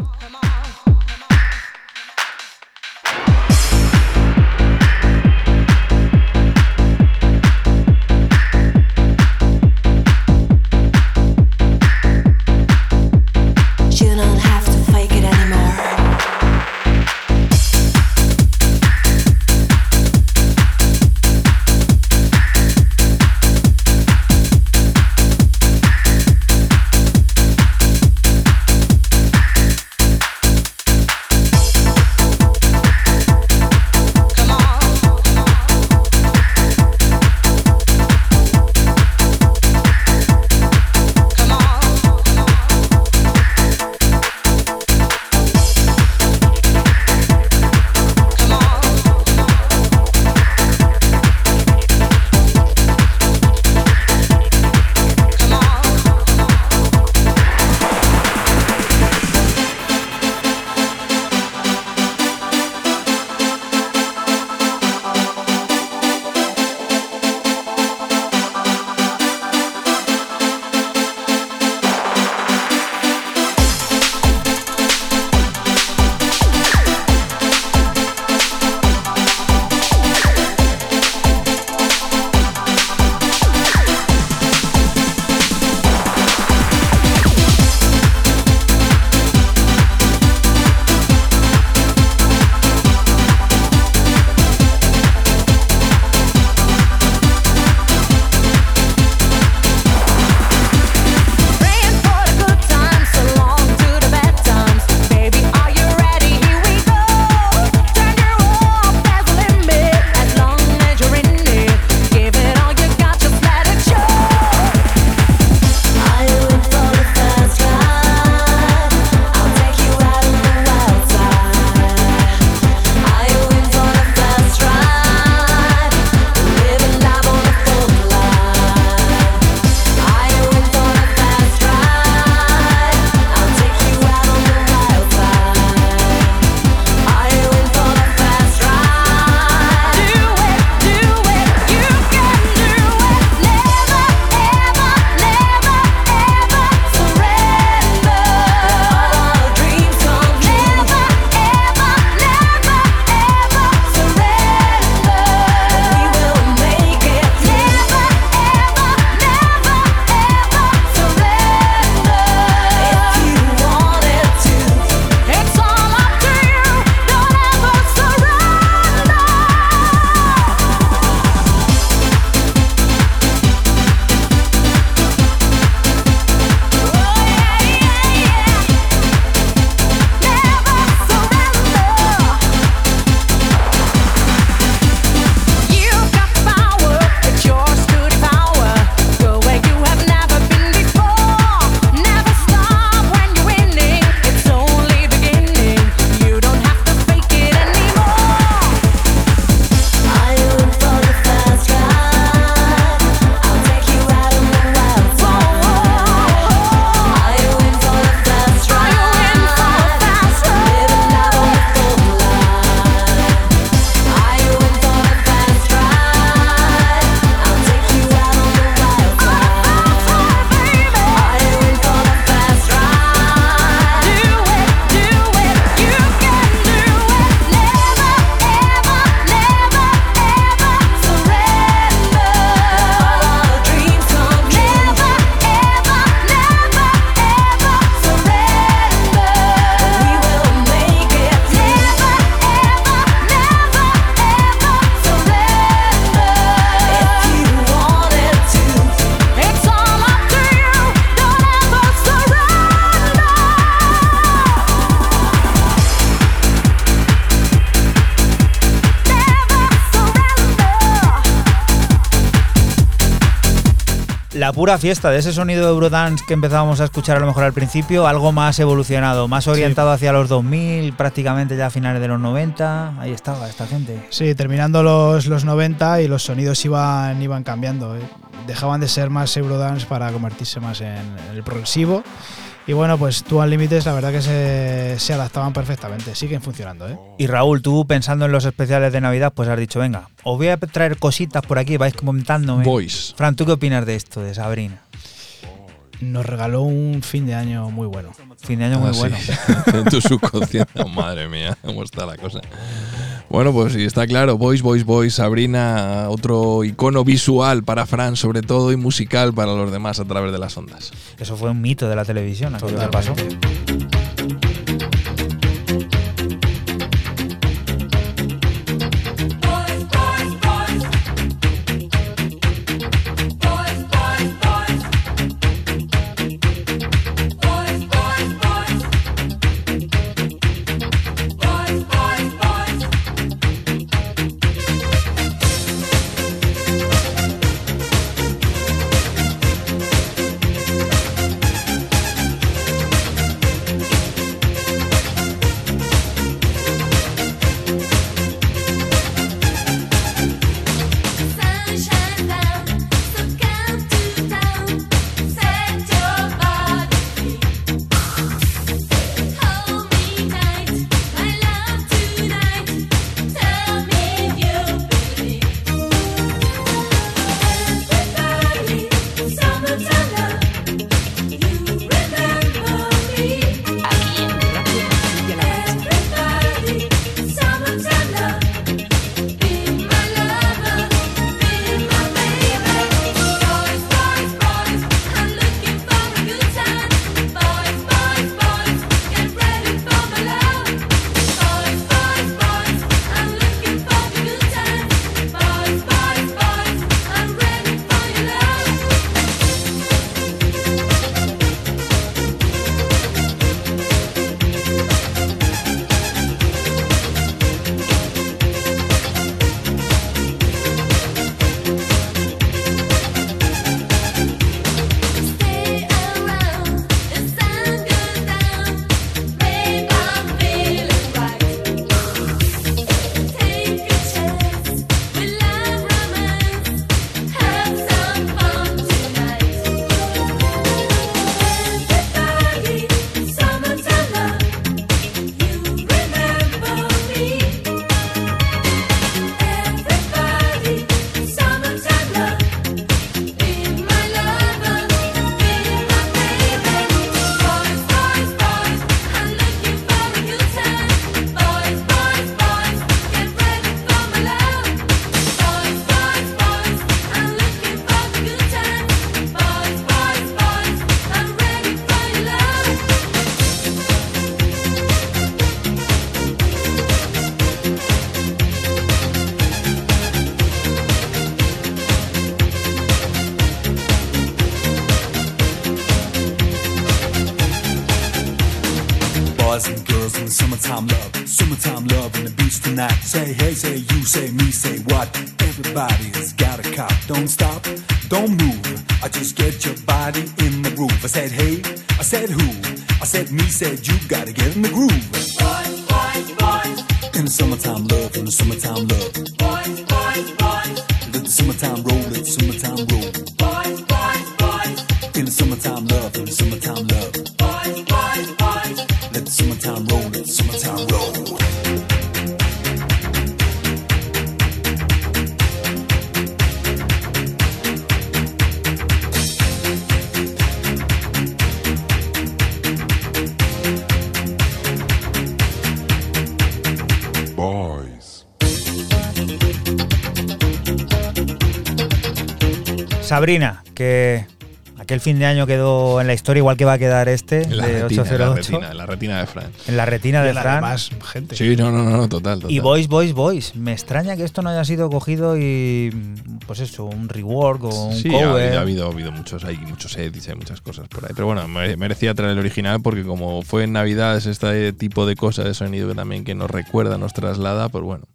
Pura fiesta de ese sonido de Eurodance que empezábamos a escuchar a lo mejor al principio, algo más evolucionado, más orientado hacia los 2000, prácticamente ya a finales de los 90. Ahí estaba esta gente. Sí, terminando los, los 90 y los sonidos iban, iban cambiando. Dejaban de ser más Eurodance para convertirse más en el progresivo. Y bueno, pues Two Unlimited la verdad que se, se adaptaban perfectamente. Siguen funcionando, ¿eh? Y Raúl, tú pensando en los especiales de Navidad, pues has dicho, venga, os voy a traer cositas por aquí, vais comentándome. Boys. Fran, ¿tú qué opinas de esto, de Sabrina? Nos regaló un fin de año muy bueno. Fin de año muy Ah, sí. bueno. en tu subconsciente. Oh, madre mía, cómo está la cosa. Bueno, pues sí, está claro. Boys, Boys, Boys, Sabrina, otro icono visual para Fran, sobre todo, y musical para los demás a través de las ondas. Eso fue un mito de la televisión, aquello que pasó. Fin de año quedó en la historia igual que va a quedar este En la, de retina, en la 808 retina, en la retina de Fran. en la retina de Fran. demás gente. Sí, no, no, no, total, total. Y Boys, Boys, Boys. Me extraña que esto no haya sido cogido y, pues eso, un rework o un Sí, ha cover. habido, ha habido, ha habido muchos, hay muchos edits, hay muchas cosas por ahí. Pero bueno, mere- merecía traer el original porque como fue en Navidad, es este tipo de cosas de sonido que también que nos recuerda, nos traslada, pues bueno,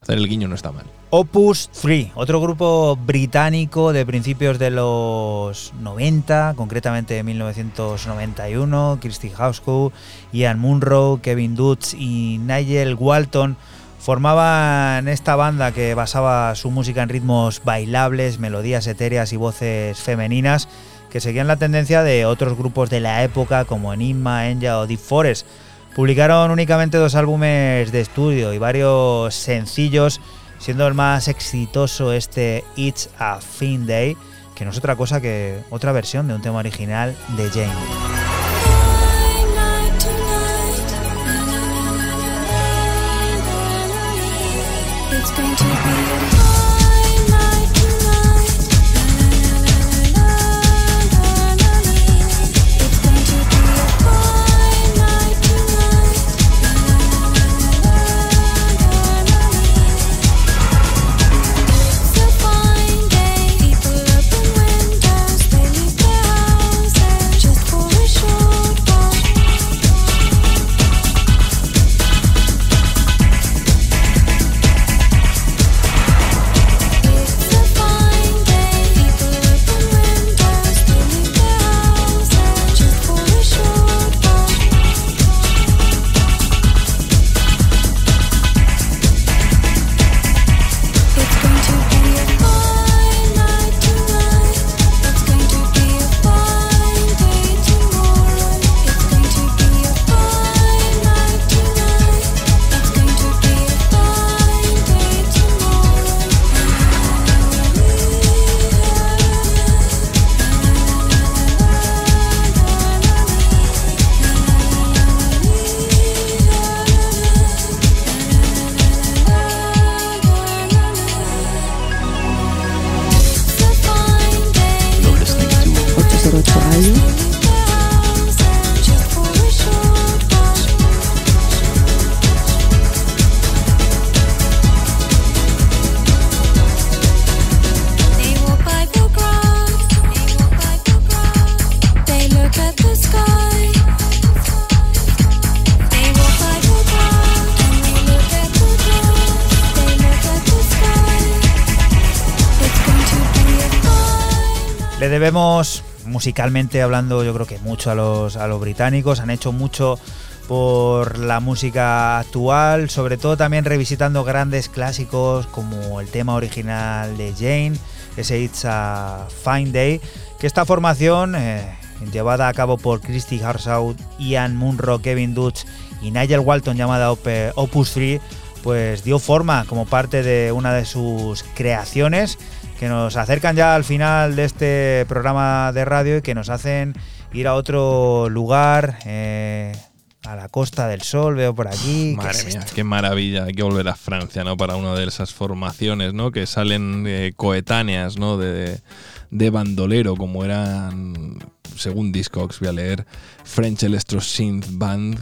hacer el guiño no está mal. Opus 3, otro grupo británico de principios de los 90, concretamente de 1991, Christy Houscoe, Ian Munro, Kevin Dutz y Nigel Walton formaban esta banda que basaba su música en ritmos bailables, melodías etéreas y voces femeninas que seguían la tendencia de otros grupos de la época como Enigma, Enya o Deep Forest. Publicaron únicamente dos álbumes de estudio y varios sencillos, siendo el más exitoso este It's a Fin Day, que no es otra cosa que otra versión de un tema original de Jane. Musicalmente hablando, yo creo que mucho a los, a los británicos. Han hecho mucho por la música actual, sobre todo también revisitando grandes clásicos como el tema original de Jane, ese It's a Fine Day, que esta formación, eh, llevada a cabo por Christy Harsaud, Ian Munro, Kevin Dutch y Nigel Walton, llamada Op- Opus 3, pues dio forma como parte de una de sus creaciones que nos acercan ya al final de este programa de radio y que nos hacen ir a otro lugar, eh, a la Costa del Sol, veo por aquí. ¿Qué Madre es mía, esto? qué maravilla. Hay que volver a Francia, ¿no? Para una de esas formaciones, ¿no? Que salen eh, coetáneas, ¿no? De, de bandolero, como eran, según Discogs, voy a leer, French Electro Synth Band,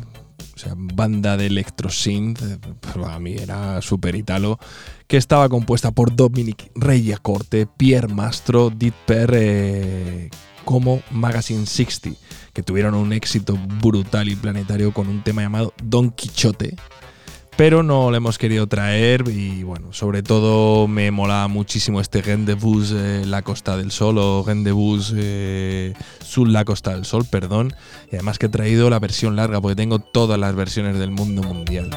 o sea, banda de electro synth, eh, pero a mí era super italo, que estaba compuesta por Dominic Reyacorte, Pierre Mastro, Per, eh, como Magazine 60, que tuvieron un éxito brutal y planetario con un tema llamado Don Quichote, pero no lo hemos querido traer y bueno, sobre todo me molaba muchísimo este Rendezvous eh, La Costa del Sol o Rendezvous eh, Sur La Costa del Sol, perdón, y además que he traído la versión larga porque tengo todas las versiones del mundo mundial.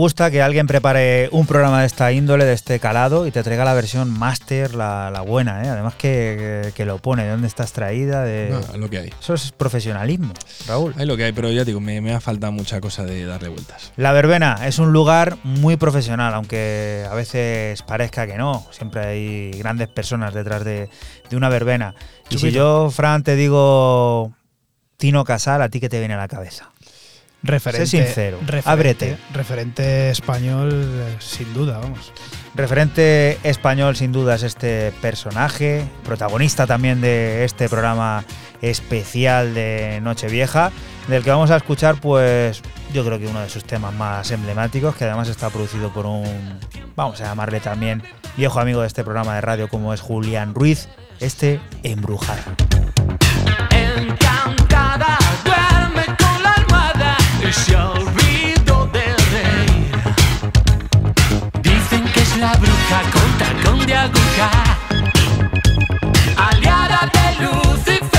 Gusta que alguien prepare un programa de esta índole, de este calado, y te traiga la versión master, la, la buena, ¿eh? Además que, que- que lo pone, de dónde está extraída, de... No, lo que hay. Eso es profesionalismo, Raúl. Hay lo que hay, pero ya digo, me, me ha faltado mucha cosa de darle vueltas. La verbena es un lugar muy profesional, aunque a veces parezca que no. Siempre hay grandes personas detrás de, de una verbena. Y si yo, Fran, te digo Tino Casal, ¿a ti qué te viene a la cabeza? Referente, Sé sincero, referente- ábrete. Referente español, sin duda, vamos. Referente español, sin duda, es este personaje, protagonista también de este programa especial de Nochevieja, del que vamos a escuchar, pues, yo creo que uno de sus temas más emblemáticos, que además está producido por un, vamos a llamarle también, viejo amigo de este programa de radio, como es Julián Ruiz, este Embrujada. Encantada, se olvidó del rey. Dicen que es la bruja con tacón de aguja, aliada de Lucifer.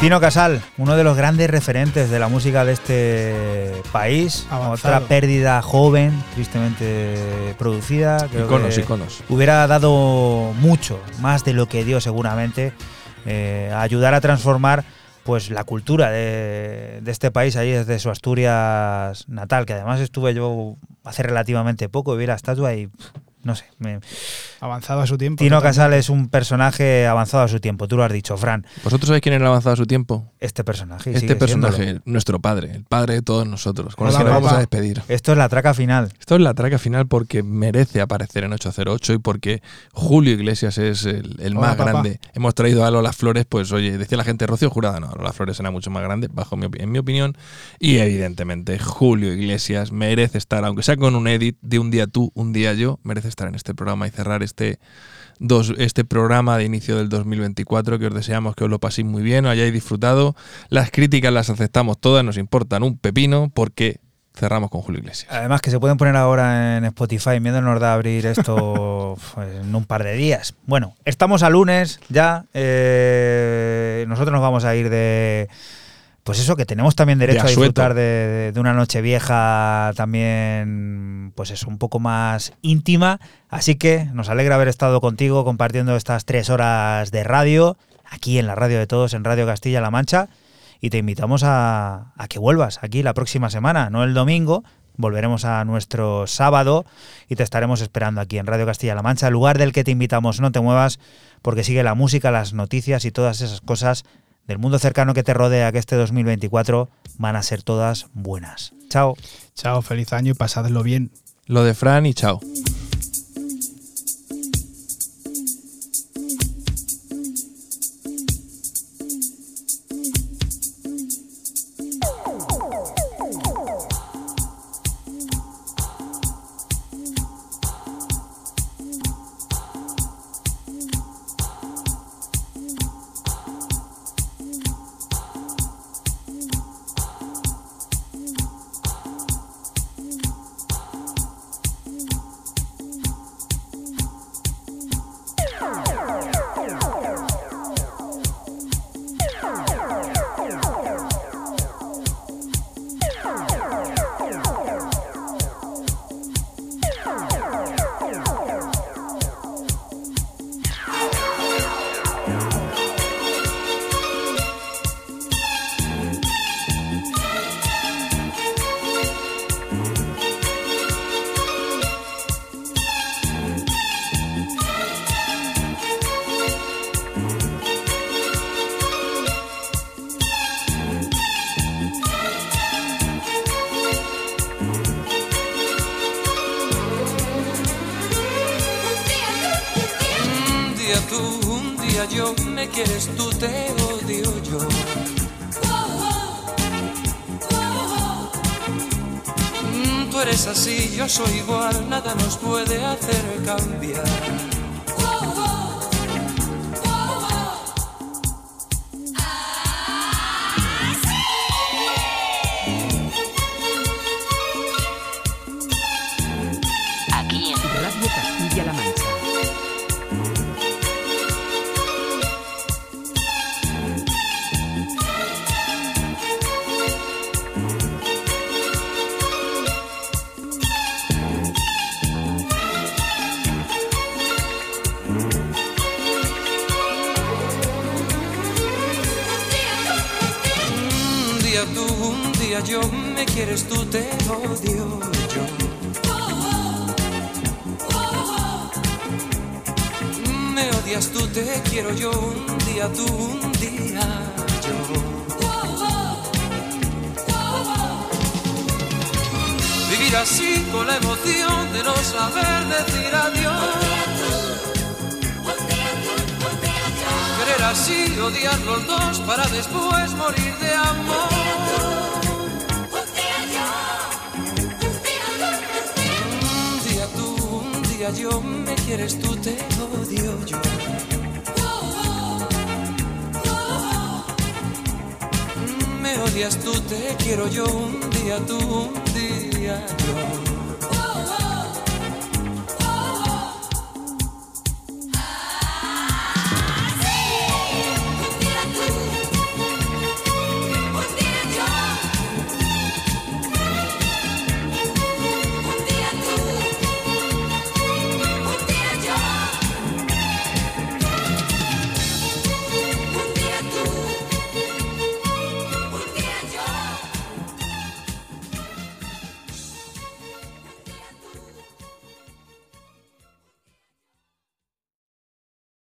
Tino Casal, uno de los grandes referentes de la música de este país. Avanzado. Otra pérdida joven, tristemente producida. Creo Iconos, que iconos. Hubiera dado mucho, más de lo que dio seguramente, eh, a ayudar a transformar pues la cultura de, de este país ahí desde su Asturias natal, que además estuve yo hace relativamente poco, vi la estatua y pff, no sé, me, Avanzado a su tiempo. Tino totalmente. Casal es un personaje avanzado a su tiempo, tú lo has dicho, Fran. ¿Vosotros sabéis quién era avanzado a su tiempo? Este personaje. este personaje, siéndolo. nuestro padre, el padre de todos nosotros, con el que nos vamos a despedir. Esto es la traca final. Esto es la traca final porque merece aparecer en 808 y porque Julio Iglesias es el, el Hola, más papá. grande. Hemos traído a Lola Flores, pues oye, decía la gente Rocío Jurada, no, Lola Flores era mucho más grande, bajo mi, en mi opinión. Y evidentemente Julio Iglesias merece estar, aunque sea con un edit de un día tú, un día yo, merece estar en este programa y cerrar este, dos, este programa de inicio del 2024 que os deseamos que os lo paséis muy bien, os hayáis disfrutado. Las críticas las aceptamos todas, nos importan un pepino porque cerramos con Julio Iglesias. Además que se pueden poner ahora en Spotify, miedo nos da abrir esto pues, en un par de días. Bueno, estamos a lunes ya, eh, nosotros nos vamos a ir de... Pues eso, que tenemos también derecho a disfrutar de, una noche vieja también, pues eso, un poco más íntima. Así que nos alegra haber estado contigo compartiendo estas tres horas de radio, aquí en la radio de todos, en Radio Castilla-La Mancha. Y te invitamos a, a que vuelvas aquí la próxima semana, no el domingo. Volveremos a nuestro sábado y te estaremos esperando aquí en Radio Castilla-La Mancha, lugar del que te invitamos. No te muevas porque sigue la música, las noticias y todas esas cosas del mundo cercano que te rodea, que este 2024 van a ser todas buenas. Chao. Chao, feliz año y pasadlo bien. Lo de Fran y chao.